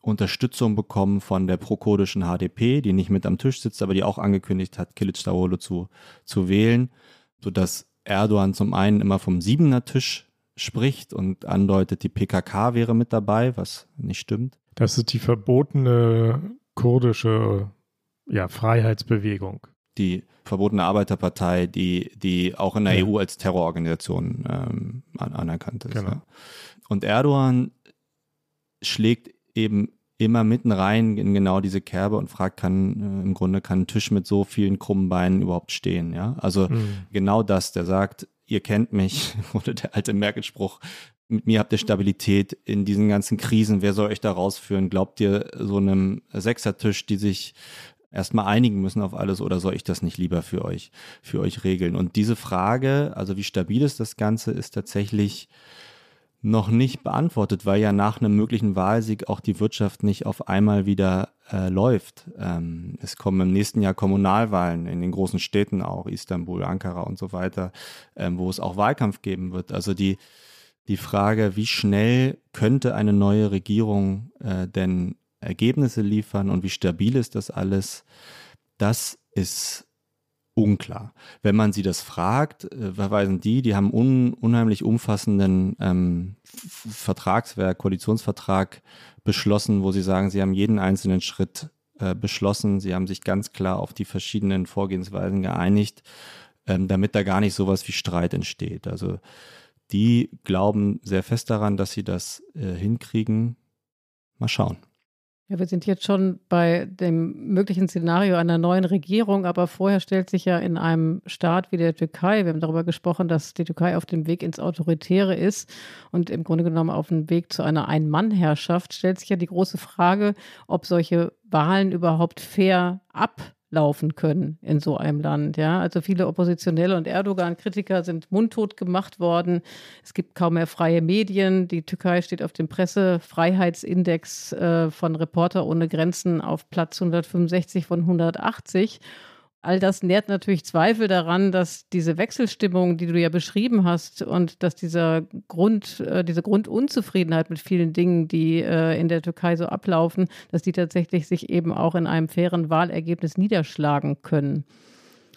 Unterstützung bekommen von der prokurdischen HDP, die nicht mit am Tisch sitzt, aber die auch angekündigt hat, Kilic Darolo zu, zu wählen, sodass Erdogan zum einen immer vom Siebener Tisch spricht und andeutet, die PKK wäre mit dabei, was nicht stimmt. Das ist die verbotene kurdische ja, Freiheitsbewegung. Die verbotene Arbeiterpartei, die, die auch in der ja. EU als Terrororganisation ähm, anerkannt ist. Genau. Ja. Und Erdogan schlägt eben immer mitten rein in genau diese Kerbe und fragt, kann äh, im Grunde kann ein Tisch mit so vielen krummen Beinen überhaupt stehen, ja? Also mhm. genau das, der sagt, ihr kennt mich, oder der alte Merkel-Spruch, mit mir habt ihr Stabilität in diesen ganzen Krisen, wer soll euch da rausführen? Glaubt ihr so einem Sechsertisch, die sich erstmal einigen müssen auf alles oder soll ich das nicht lieber für euch, für euch regeln? Und diese Frage, also wie stabil ist das Ganze, ist tatsächlich noch nicht beantwortet, weil ja nach einem möglichen Wahlsieg auch die Wirtschaft nicht auf einmal wieder äh, läuft. Ähm, es kommen im nächsten Jahr Kommunalwahlen in den großen Städten auch, Istanbul, Ankara und so weiter, ähm, wo es auch Wahlkampf geben wird. Also die, die Frage, wie schnell könnte eine neue Regierung äh, denn Ergebnisse liefern und wie stabil ist das alles, das ist unklar. Wenn man sie das fragt, äh, verweisen die, die haben un, unheimlich umfassenden ähm, Vertragswerk, Koalitionsvertrag beschlossen, wo sie sagen, sie haben jeden einzelnen Schritt äh, beschlossen, sie haben sich ganz klar auf die verschiedenen Vorgehensweisen geeinigt, ähm, damit da gar nicht sowas wie Streit entsteht. Also die glauben sehr fest daran, dass sie das äh, hinkriegen. Mal schauen. Ja, wir sind jetzt schon bei dem möglichen Szenario einer neuen Regierung, aber vorher stellt sich ja in einem Staat wie der Türkei, wir haben darüber gesprochen, dass die Türkei auf dem Weg ins Autoritäre ist und im Grunde genommen auf dem Weg zu einer Ein-Mann-Herrschaft, stellt sich ja die große Frage, ob solche Wahlen überhaupt fair ab laufen können in so einem Land. Ja, also viele Oppositionelle und Erdogan-Kritiker sind mundtot gemacht worden. Es gibt kaum mehr freie Medien. Die Türkei steht auf dem Pressefreiheitsindex äh, von Reporter ohne Grenzen auf Platz 165 von 180. All das nährt natürlich Zweifel daran, dass diese Wechselstimmung, die du ja beschrieben hast, und dass dieser Grund, äh, diese Grundunzufriedenheit mit vielen Dingen, die äh, in der Türkei so ablaufen, dass die tatsächlich sich eben auch in einem fairen Wahlergebnis niederschlagen können.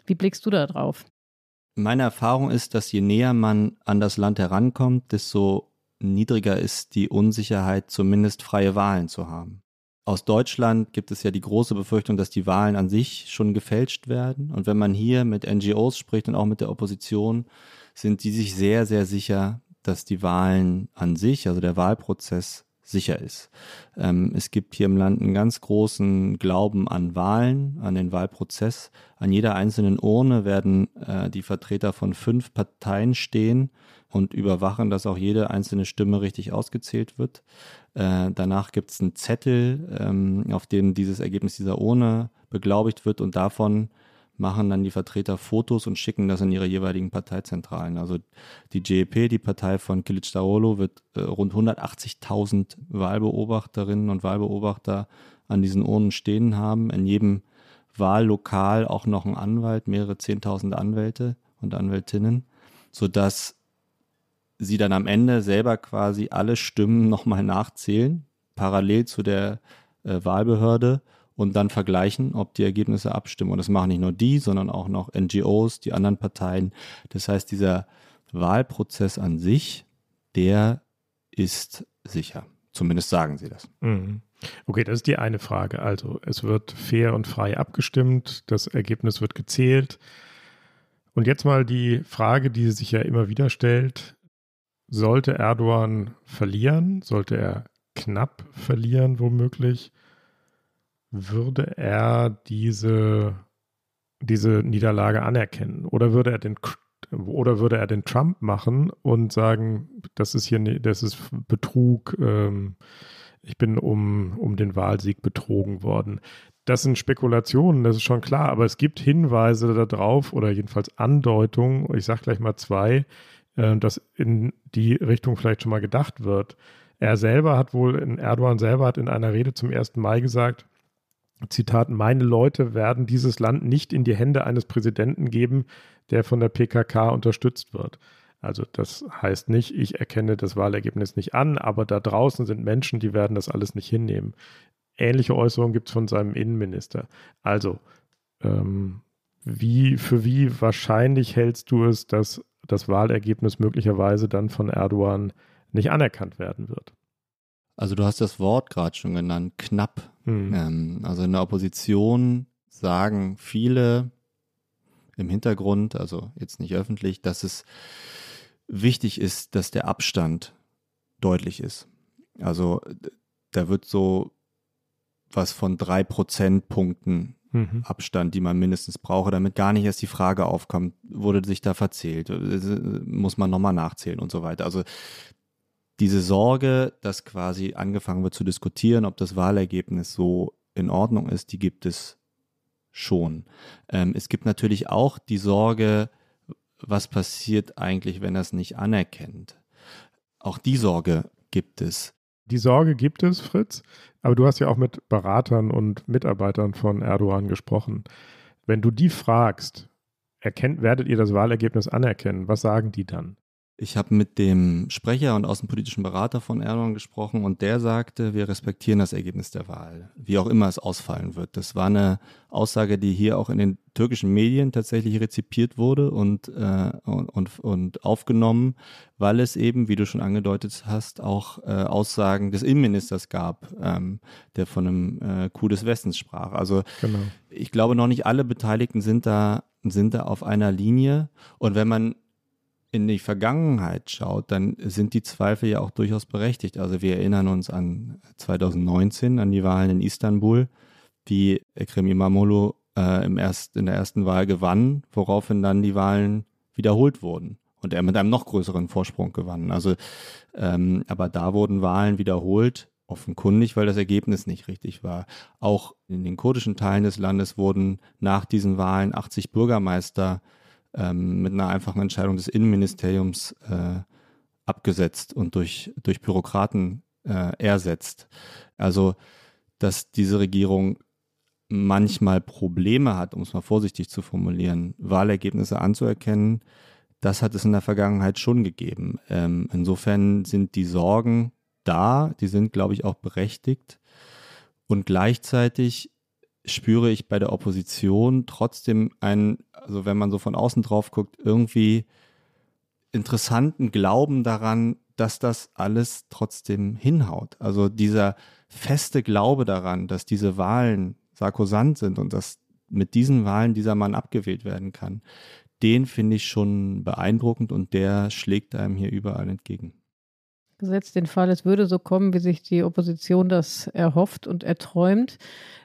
Wie blickst du da drauf? Meine Erfahrung ist, dass je näher man an das Land herankommt, desto niedriger ist die Unsicherheit, zumindest freie Wahlen zu haben aus Deutschland gibt es ja die große Befürchtung, dass die Wahlen an sich schon gefälscht werden. Und wenn man hier mit NGOs spricht und auch mit der Opposition, sind die sich sehr, sehr sicher, dass die Wahlen an sich, also der Wahlprozess, sicher ist. Ähm, es gibt hier im Land einen ganz großen Glauben an Wahlen, an den Wahlprozess. An jeder einzelnen Urne werden äh, die Vertreter von fünf Parteien stehen und überwachen, dass auch jede einzelne Stimme richtig ausgezählt wird. Äh, danach gibt es einen Zettel, ähm, auf dem dieses Ergebnis dieser Urne beglaubigt wird und davon machen dann die Vertreter Fotos und schicken das in ihre jeweiligen Parteizentralen. Also die GEP, die Partei von Kilic Darolo, wird äh, rund 180.000 Wahlbeobachterinnen und Wahlbeobachter an diesen Urnen stehen haben. In jedem Wahllokal auch noch ein Anwalt, mehrere 10.000 Anwälte und Anwältinnen, sodass sie dann am Ende selber quasi alle Stimmen nochmal nachzählen, parallel zu der äh, Wahlbehörde und dann vergleichen, ob die Ergebnisse abstimmen. Und das machen nicht nur die, sondern auch noch NGOs, die anderen Parteien. Das heißt, dieser Wahlprozess an sich, der ist sicher. Zumindest sagen sie das. Mhm. Okay, das ist die eine Frage. Also es wird fair und frei abgestimmt, das Ergebnis wird gezählt. Und jetzt mal die Frage, die sich ja immer wieder stellt, sollte Erdogan verlieren, sollte er knapp verlieren womöglich, würde er diese, diese Niederlage anerkennen? Oder würde er den oder würde er den Trump machen und sagen, das ist hier, das ist Betrug, ähm, ich bin um, um den Wahlsieg betrogen worden. Das sind Spekulationen, das ist schon klar, aber es gibt Hinweise darauf oder jedenfalls Andeutungen, ich sage gleich mal zwei, äh, dass in die Richtung vielleicht schon mal gedacht wird. Er selber hat wohl, Erdogan selber hat in einer Rede zum 1. Mai gesagt, Zitat, meine Leute werden dieses Land nicht in die Hände eines Präsidenten geben, der von der PKK unterstützt wird. Also das heißt nicht, ich erkenne das Wahlergebnis nicht an, aber da draußen sind Menschen, die werden das alles nicht hinnehmen. Ähnliche Äußerungen gibt es von seinem Innenminister. Also, ähm, wie, für wie wahrscheinlich hältst du es, dass das Wahlergebnis möglicherweise dann von Erdogan nicht anerkannt werden wird? Also du hast das Wort gerade schon genannt, knapp. Mhm. Ähm, also in der Opposition sagen viele im Hintergrund, also jetzt nicht öffentlich, dass es wichtig ist, dass der Abstand deutlich ist. Also da wird so was von drei Prozentpunkten mhm. Abstand, die man mindestens brauche, damit gar nicht erst die Frage aufkommt, wurde sich da verzählt, muss man nochmal nachzählen und so weiter. Also diese Sorge, dass quasi angefangen wird zu diskutieren, ob das Wahlergebnis so in Ordnung ist, die gibt es schon. Ähm, es gibt natürlich auch die Sorge, was passiert eigentlich, wenn er es nicht anerkennt. Auch die Sorge gibt es. Die Sorge gibt es, Fritz, aber du hast ja auch mit Beratern und Mitarbeitern von Erdogan gesprochen. Wenn du die fragst, erkennt, werdet ihr das Wahlergebnis anerkennen, was sagen die dann? Ich habe mit dem Sprecher und außenpolitischen Berater von Erdogan gesprochen und der sagte, wir respektieren das Ergebnis der Wahl, wie auch immer es ausfallen wird. Das war eine Aussage, die hier auch in den türkischen Medien tatsächlich rezipiert wurde und, äh, und, und aufgenommen, weil es eben, wie du schon angedeutet hast, auch äh, Aussagen des Innenministers gab, ähm, der von einem äh, Coup des Westens sprach. Also genau. ich glaube, noch nicht alle Beteiligten sind da, sind da auf einer Linie. Und wenn man in die Vergangenheit schaut, dann sind die Zweifel ja auch durchaus berechtigt. Also wir erinnern uns an 2019, an die Wahlen in Istanbul, wie Ekrem İmamoğlu äh, im erst, in der ersten Wahl gewann, woraufhin dann die Wahlen wiederholt wurden und er mit einem noch größeren Vorsprung gewann. Also, ähm, aber da wurden Wahlen wiederholt, offenkundig, weil das Ergebnis nicht richtig war. Auch in den kurdischen Teilen des Landes wurden nach diesen Wahlen 80 Bürgermeister ähm, mit einer einfachen Entscheidung des Innenministeriums äh, abgesetzt und durch, durch Bürokraten äh, ersetzt. Also, dass diese Regierung manchmal Probleme hat, um es mal vorsichtig zu formulieren, Wahlergebnisse anzuerkennen, das hat es in der Vergangenheit schon gegeben. Ähm, insofern sind die Sorgen da, die sind, glaube ich, auch berechtigt. Und gleichzeitig spüre ich bei der Opposition trotzdem einen, also wenn man so von außen drauf guckt, irgendwie interessanten Glauben daran, dass das alles trotzdem hinhaut. Also dieser feste Glaube daran, dass diese Wahlen sarkosant sind und dass mit diesen Wahlen dieser Mann abgewählt werden kann, den finde ich schon beeindruckend und der schlägt einem hier überall entgegen. Gesetzt den Fall, es würde so kommen, wie sich die Opposition das erhofft und erträumt.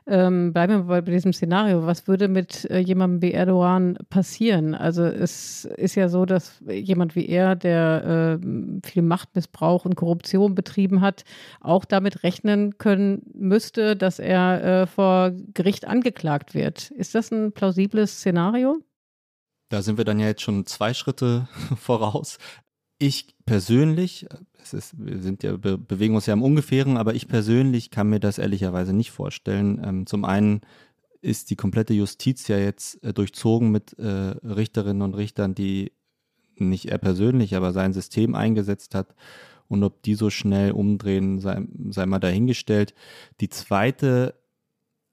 Ähm, bleiben wir bei diesem Szenario. Was würde mit äh, jemandem wie Erdogan passieren? Also es ist ja so, dass jemand wie er, der äh, viel Machtmissbrauch und Korruption betrieben hat, auch damit rechnen können müsste, dass er äh, vor Gericht angeklagt wird. Ist das ein plausibles Szenario? Da sind wir dann ja jetzt schon zwei Schritte voraus. Ich persönlich, es ist, wir sind ja, be bewegen uns ja im Ungefähren, aber ich persönlich kann mir das ehrlicherweise nicht vorstellen. Ähm, zum einen ist die komplette Justiz ja jetzt äh, durchzogen mit äh, Richterinnen und Richtern, die nicht er persönlich, aber sein System eingesetzt hat. Und ob die so schnell umdrehen, sei, sei mal dahingestellt. Die zweite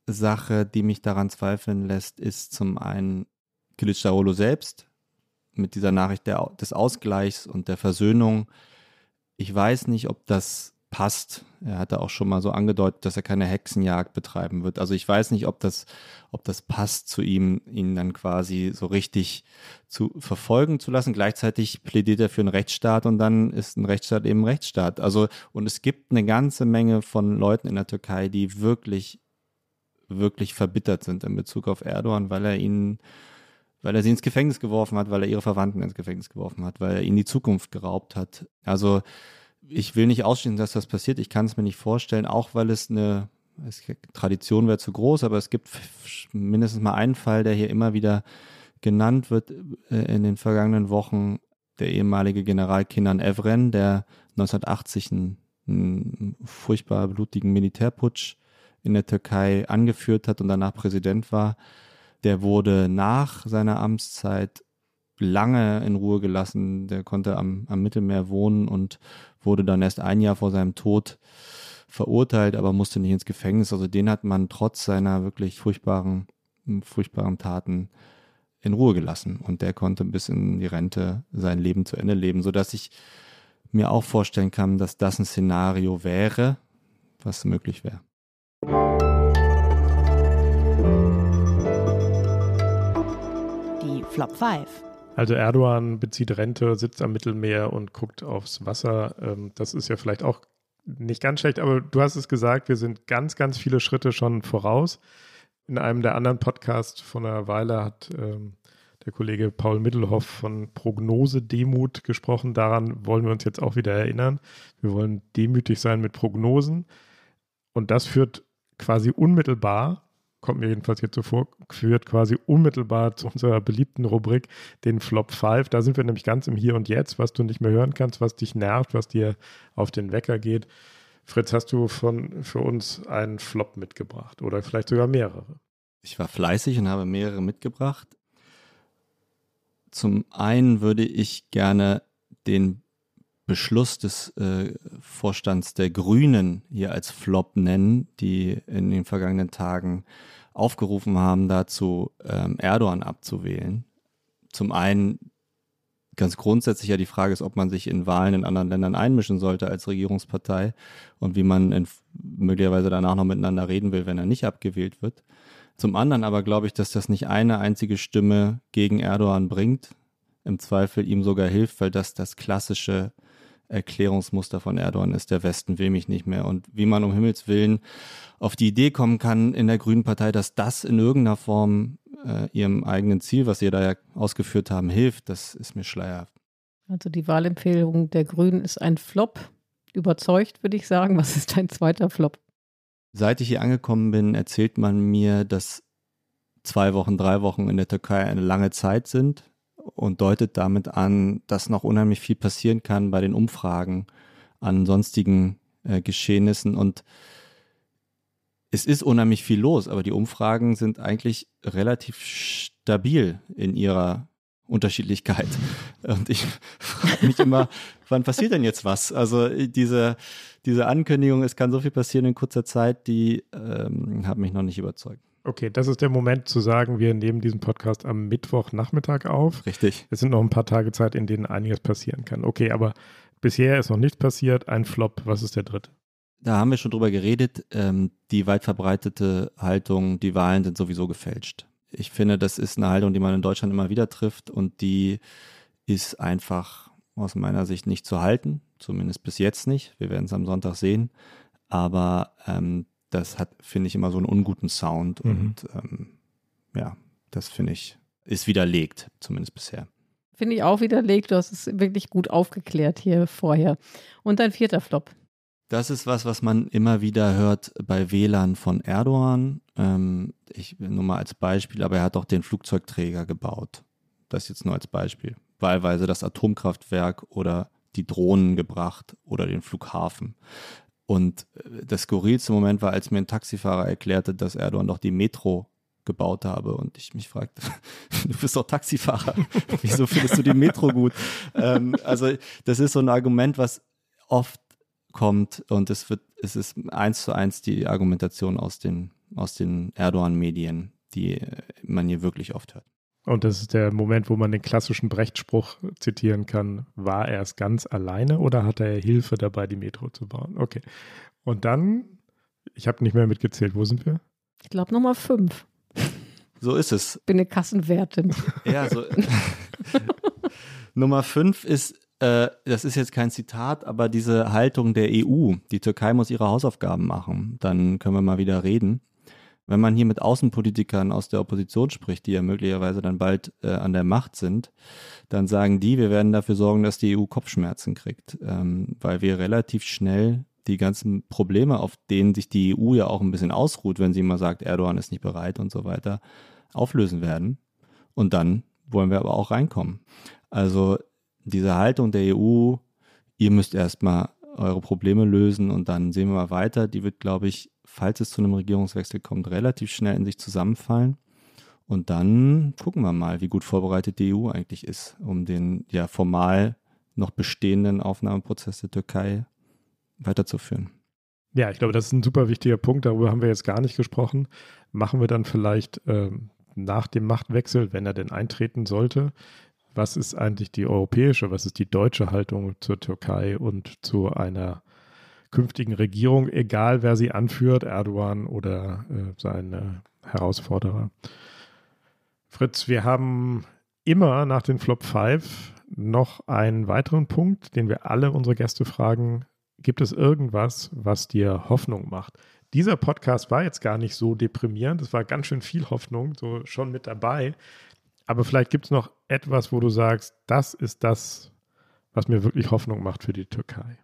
Sache, die mich daran zweifeln lässt, ist zum einen Kilic selbst, mit dieser Nachricht der, des Ausgleichs und der Versöhnung. Ich weiß nicht, ob das passt. Er hatte auch schon mal so angedeutet, dass er keine Hexenjagd betreiben wird. Also ich weiß nicht, ob das, ob das passt zu ihm, ihn dann quasi so richtig zu verfolgen zu lassen. Gleichzeitig plädiert er für einen Rechtsstaat und dann ist ein Rechtsstaat eben Rechtsstaat. Also, und es gibt eine ganze Menge von Leuten in der Türkei, die wirklich, wirklich verbittert sind in Bezug auf Erdogan, weil er ihnen weil er sie ins Gefängnis geworfen hat, weil er ihre Verwandten ins Gefängnis geworfen hat, weil er ihnen die Zukunft geraubt hat. Also ich will nicht ausschließen, dass das passiert. Ich kann es mir nicht vorstellen, auch weil es eine, es, Tradition wäre zu groß, aber es gibt mindestens mal einen Fall, der hier immer wieder genannt wird äh, in den vergangenen Wochen. Der ehemalige General Kinan Evren, der 1980 einen, einen furchtbar blutigen Militärputsch in der Türkei angeführt hat und danach Präsident war, der wurde nach seiner Amtszeit lange in Ruhe gelassen. Der konnte am, am Mittelmeer wohnen und wurde dann erst ein Jahr vor seinem Tod verurteilt, aber musste nicht ins Gefängnis. Also den hat man trotz seiner wirklich furchtbaren, furchtbaren Taten in Ruhe gelassen. Und der konnte bis in die Rente sein Leben zu Ende leben, sodass ich mir auch vorstellen kann, dass das ein Szenario wäre, was möglich wäre. Flop 5. Also Erdogan bezieht Rente, sitzt am Mittelmeer und guckt aufs Wasser. Ähm, das ist ja vielleicht auch nicht ganz schlecht, aber du hast es gesagt, wir sind ganz, ganz viele Schritte schon voraus. In einem der anderen Podcasts von einer Weile hat ähm, der Kollege Paul Mittelhoff von Prognose Demut gesprochen. Daran wollen wir uns jetzt auch wieder erinnern. Wir wollen demütig sein mit Prognosen. Und das führt quasi unmittelbar kommt mir jedenfalls jetzt so vor, führt quasi unmittelbar zu unserer beliebten Rubrik, den Flop 5. Da sind wir nämlich ganz im Hier und Jetzt, was du nicht mehr hören kannst, was dich nervt, was dir auf den Wecker geht. Fritz, hast du von, für uns einen Flop mitgebracht oder vielleicht sogar mehrere? Ich war fleißig und habe mehrere mitgebracht. Zum einen würde ich gerne den Beschluss des äh, Vorstands der Grünen hier als Flop nennen, die in den vergangenen Tagen aufgerufen haben, dazu ähm, Erdogan abzuwählen. Zum einen ganz grundsätzlich ja die Frage ist, ob man sich in Wahlen in anderen Ländern einmischen sollte als Regierungspartei und wie man in, möglicherweise danach noch miteinander reden will, wenn er nicht abgewählt wird. Zum anderen aber glaube ich, dass das nicht eine einzige Stimme gegen Erdogan bringt, im Zweifel ihm sogar hilft, weil das das klassische Erklärungsmuster von Erdogan ist, der Westen will mich nicht mehr. Und wie man um Himmels Willen auf die Idee kommen kann in der Grünen Partei, dass das in irgendeiner Form äh, ihrem eigenen Ziel, was sie da ja ausgeführt haben, hilft, das ist mir schleierhaft. Also die Wahlempfehlung der Grünen ist ein Flop. Überzeugt, würde ich sagen. Was ist dein zweiter Flop? Seit ich hier angekommen bin, erzählt man mir, dass zwei Wochen, drei Wochen in der Türkei eine lange Zeit sind und deutet damit an, dass noch unheimlich viel passieren kann bei den Umfragen an sonstigen äh, Geschehnissen. Und es ist unheimlich viel los, aber die Umfragen sind eigentlich relativ stabil in ihrer Unterschiedlichkeit. Und ich frage mich immer, wann passiert denn jetzt was? Also diese, diese Ankündigung, es kann so viel passieren in kurzer Zeit, die ähm, hat mich noch nicht überzeugt. Okay, das ist der Moment zu sagen, wir nehmen diesen Podcast am Mittwochnachmittag auf. Richtig. Es sind noch ein paar Tage Zeit, in denen einiges passieren kann. Okay, aber bisher ist noch nichts passiert. Ein Flop. Was ist der dritte? Da haben wir schon drüber geredet. Ähm, die weit verbreitete Haltung, die Wahlen sind sowieso gefälscht. Ich finde, das ist eine Haltung, die man in Deutschland immer wieder trifft und die ist einfach aus meiner Sicht nicht zu halten. Zumindest bis jetzt nicht. Wir werden es am Sonntag sehen. Aber ähm, das hat, finde ich, immer so einen unguten Sound mhm. und ähm, ja, das finde ich, ist widerlegt, zumindest bisher. Finde ich auch widerlegt. Du hast es wirklich gut aufgeklärt hier vorher. Und dein vierter Flop. Das ist was, was man immer wieder hört bei Wählern von Erdogan. Ähm, ich nur mal als Beispiel, aber er hat auch den Flugzeugträger gebaut. Das jetzt nur als Beispiel. Wahlweise das Atomkraftwerk oder die Drohnen gebracht oder den Flughafen. Und äh, das skurrilste Moment war, als mir ein Taxifahrer erklärte, dass Erdogan doch die Metro gebaut habe und ich mich fragte, du bist doch Taxifahrer, wieso findest du die Metro gut? ähm, also das ist so ein Argument, was oft kommt und es wird, es ist eins zu eins die Argumentation aus den, aus den Erdogan-Medien, die äh, man hier wirklich oft hört. Und das ist der Moment, wo man den klassischen Brechtspruch zitieren kann. War er es ganz alleine oder hatte er Hilfe dabei, die Metro zu bauen? Okay. Und dann, ich habe nicht mehr mitgezählt, wo sind wir? Ich glaube Nummer fünf. So ist es. Bin eine Kassenwertin. Ja, so. Nummer fünf ist, äh, das ist jetzt kein Zitat, aber diese Haltung der EU. Die Türkei muss ihre Hausaufgaben machen. Dann können wir mal wieder reden wenn man hier mit Außenpolitikern aus der Opposition spricht, die ja möglicherweise dann bald äh, an der Macht sind, dann sagen die, wir werden dafür sorgen, dass die EU Kopfschmerzen kriegt, ähm, weil wir relativ schnell die ganzen Probleme, auf denen sich die EU ja auch ein bisschen ausruht, wenn sie immer sagt, Erdogan ist nicht bereit und so weiter, auflösen werden. Und dann wollen wir aber auch reinkommen. Also diese Haltung der EU, ihr müsst erstmal eure Probleme lösen und dann sehen wir mal weiter, die wird, glaube ich, falls es zu einem Regierungswechsel kommt, relativ schnell in sich zusammenfallen. Und dann gucken wir mal, wie gut vorbereitet die EU eigentlich ist, um den ja formal noch bestehenden Aufnahmeprozess der Türkei weiterzuführen. Ja, ich glaube, das ist ein super wichtiger Punkt. Darüber haben wir jetzt gar nicht gesprochen. Machen wir dann vielleicht ähm, nach dem Machtwechsel, wenn er denn eintreten sollte, was ist eigentlich die europäische, was ist die deutsche Haltung zur Türkei und zu einer künftigen Regierung, egal wer sie anführt, Erdogan oder äh, seine Herausforderer. Fritz, wir haben immer nach den Flop 5 noch einen weiteren Punkt, den wir alle unsere Gäste fragen. Gibt es irgendwas, was dir Hoffnung macht? Dieser Podcast war jetzt gar nicht so deprimierend. Es war ganz schön viel Hoffnung, so schon mit dabei. Aber vielleicht gibt es noch etwas, wo du sagst, das ist das, was mir wirklich Hoffnung macht für die Türkei.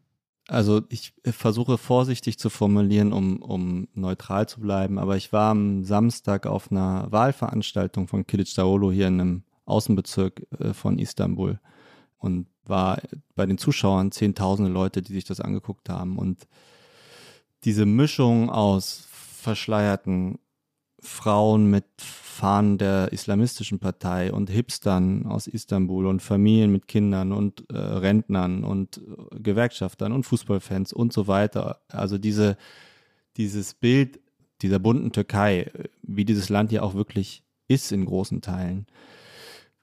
Also ich versuche vorsichtig zu formulieren, um, um neutral zu bleiben, aber ich war am Samstag auf einer Wahlveranstaltung von Kilicdaroglu hier in einem Außenbezirk äh, von Istanbul und war bei den Zuschauern zehntausende Leute, die sich das angeguckt haben. Und diese Mischung aus verschleierten Frauen mit Fahnen der islamistischen Partei und Hipstern aus Istanbul und Familien mit Kindern und äh, Rentnern und äh, Gewerkschaftern und Fußballfans und so weiter. Also diese, dieses Bild dieser bunten Türkei, wie dieses Land ja auch wirklich ist in großen Teilen.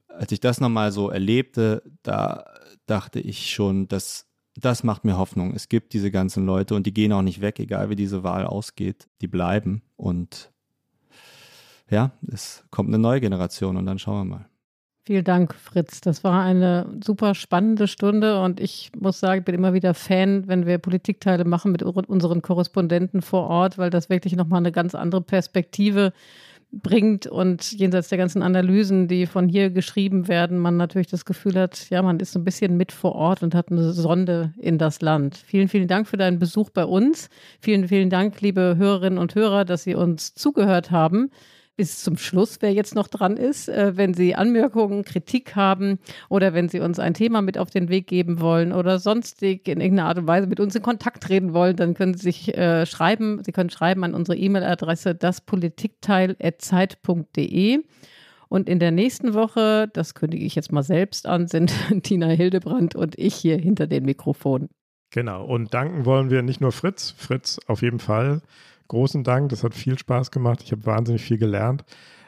Als ich das nochmal so erlebte, da dachte ich schon, dass das macht mir Hoffnung. Es gibt diese ganzen Leute und die gehen auch nicht weg, egal wie diese Wahl ausgeht. Die bleiben und ja, es kommt eine neue Generation und dann schauen wir mal. Vielen Dank, Fritz. Das war eine super spannende Stunde und ich muss sagen, ich bin immer wieder Fan, wenn wir Politikteile machen mit unseren Korrespondenten vor Ort, weil das wirklich nochmal eine ganz andere Perspektive bringt und jenseits der ganzen Analysen, die von hier geschrieben werden, man natürlich das Gefühl hat, ja, man ist so ein bisschen mit vor Ort und hat eine Sonde in das Land. Vielen, vielen Dank für deinen Besuch bei uns. Vielen, vielen Dank, liebe Hörerinnen und Hörer, dass Sie uns zugehört haben bis zum Schluss, wer jetzt noch dran ist. Äh, wenn Sie Anmerkungen, Kritik haben oder wenn Sie uns ein Thema mit auf den Weg geben wollen oder sonstig in irgendeiner Art und Weise mit uns in Kontakt treten wollen, dann können Sie sich äh, schreiben. Sie können schreiben an unsere E-Mail-Adresse daspolitikteil.zeit.de. Und in der nächsten Woche, das kündige ich jetzt mal selbst an, sind Tina Hildebrand und ich hier hinter den Mikrofonen. Genau. Und danken wollen wir nicht nur Fritz, Fritz auf jeden Fall großen Dank. Das hat viel Spaß gemacht. Ich habe wahnsinnig viel gelernt.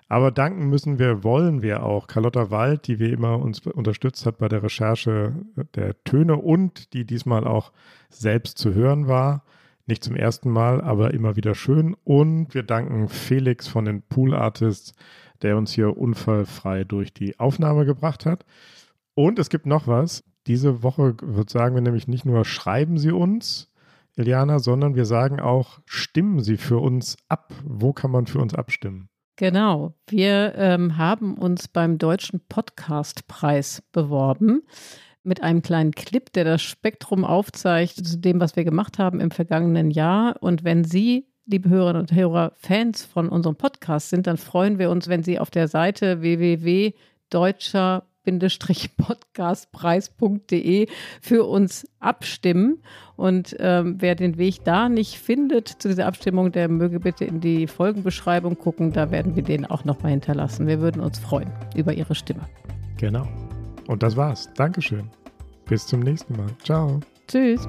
Aber danken müssen wir, wollen wir auch Carlotta Wald, die wie immer uns unterstützt hat bei der Recherche der Töne und die diesmal auch selbst zu hören war. Nicht zum ersten Mal, aber immer wieder schön. Und wir danken Felix von den Pool Artists, der uns hier unfallfrei durch die Aufnahme gebracht hat. Und es gibt noch was. Diese Woche sagen wir nämlich nicht nur schreiben Sie uns, Iliana, sondern wir sagen auch, stimmen Sie für uns ab. Wo kann man für uns abstimmen? Genau, wir ähm, haben uns beim Deutschen Podcastpreis beworben mit einem kleinen Clip, der das Spektrum aufzeigt zu dem, was wir gemacht haben im vergangenen Jahr. Und wenn Sie, liebe Hörerinnen und Hörer, Fans von unserem Podcast sind, dann freuen wir uns, wenn Sie auf der Seite www.deutscher podcastpreis.de für uns abstimmen. Und ähm, wer den Weg da nicht findet zu dieser Abstimmung, der möge bitte in die Folgenbeschreibung gucken. Da werden wir den auch nochmal hinterlassen. Wir würden uns freuen über Ihre Stimme. Genau. Und das war's. Dankeschön. Bis zum nächsten Mal. Ciao. Tschüss.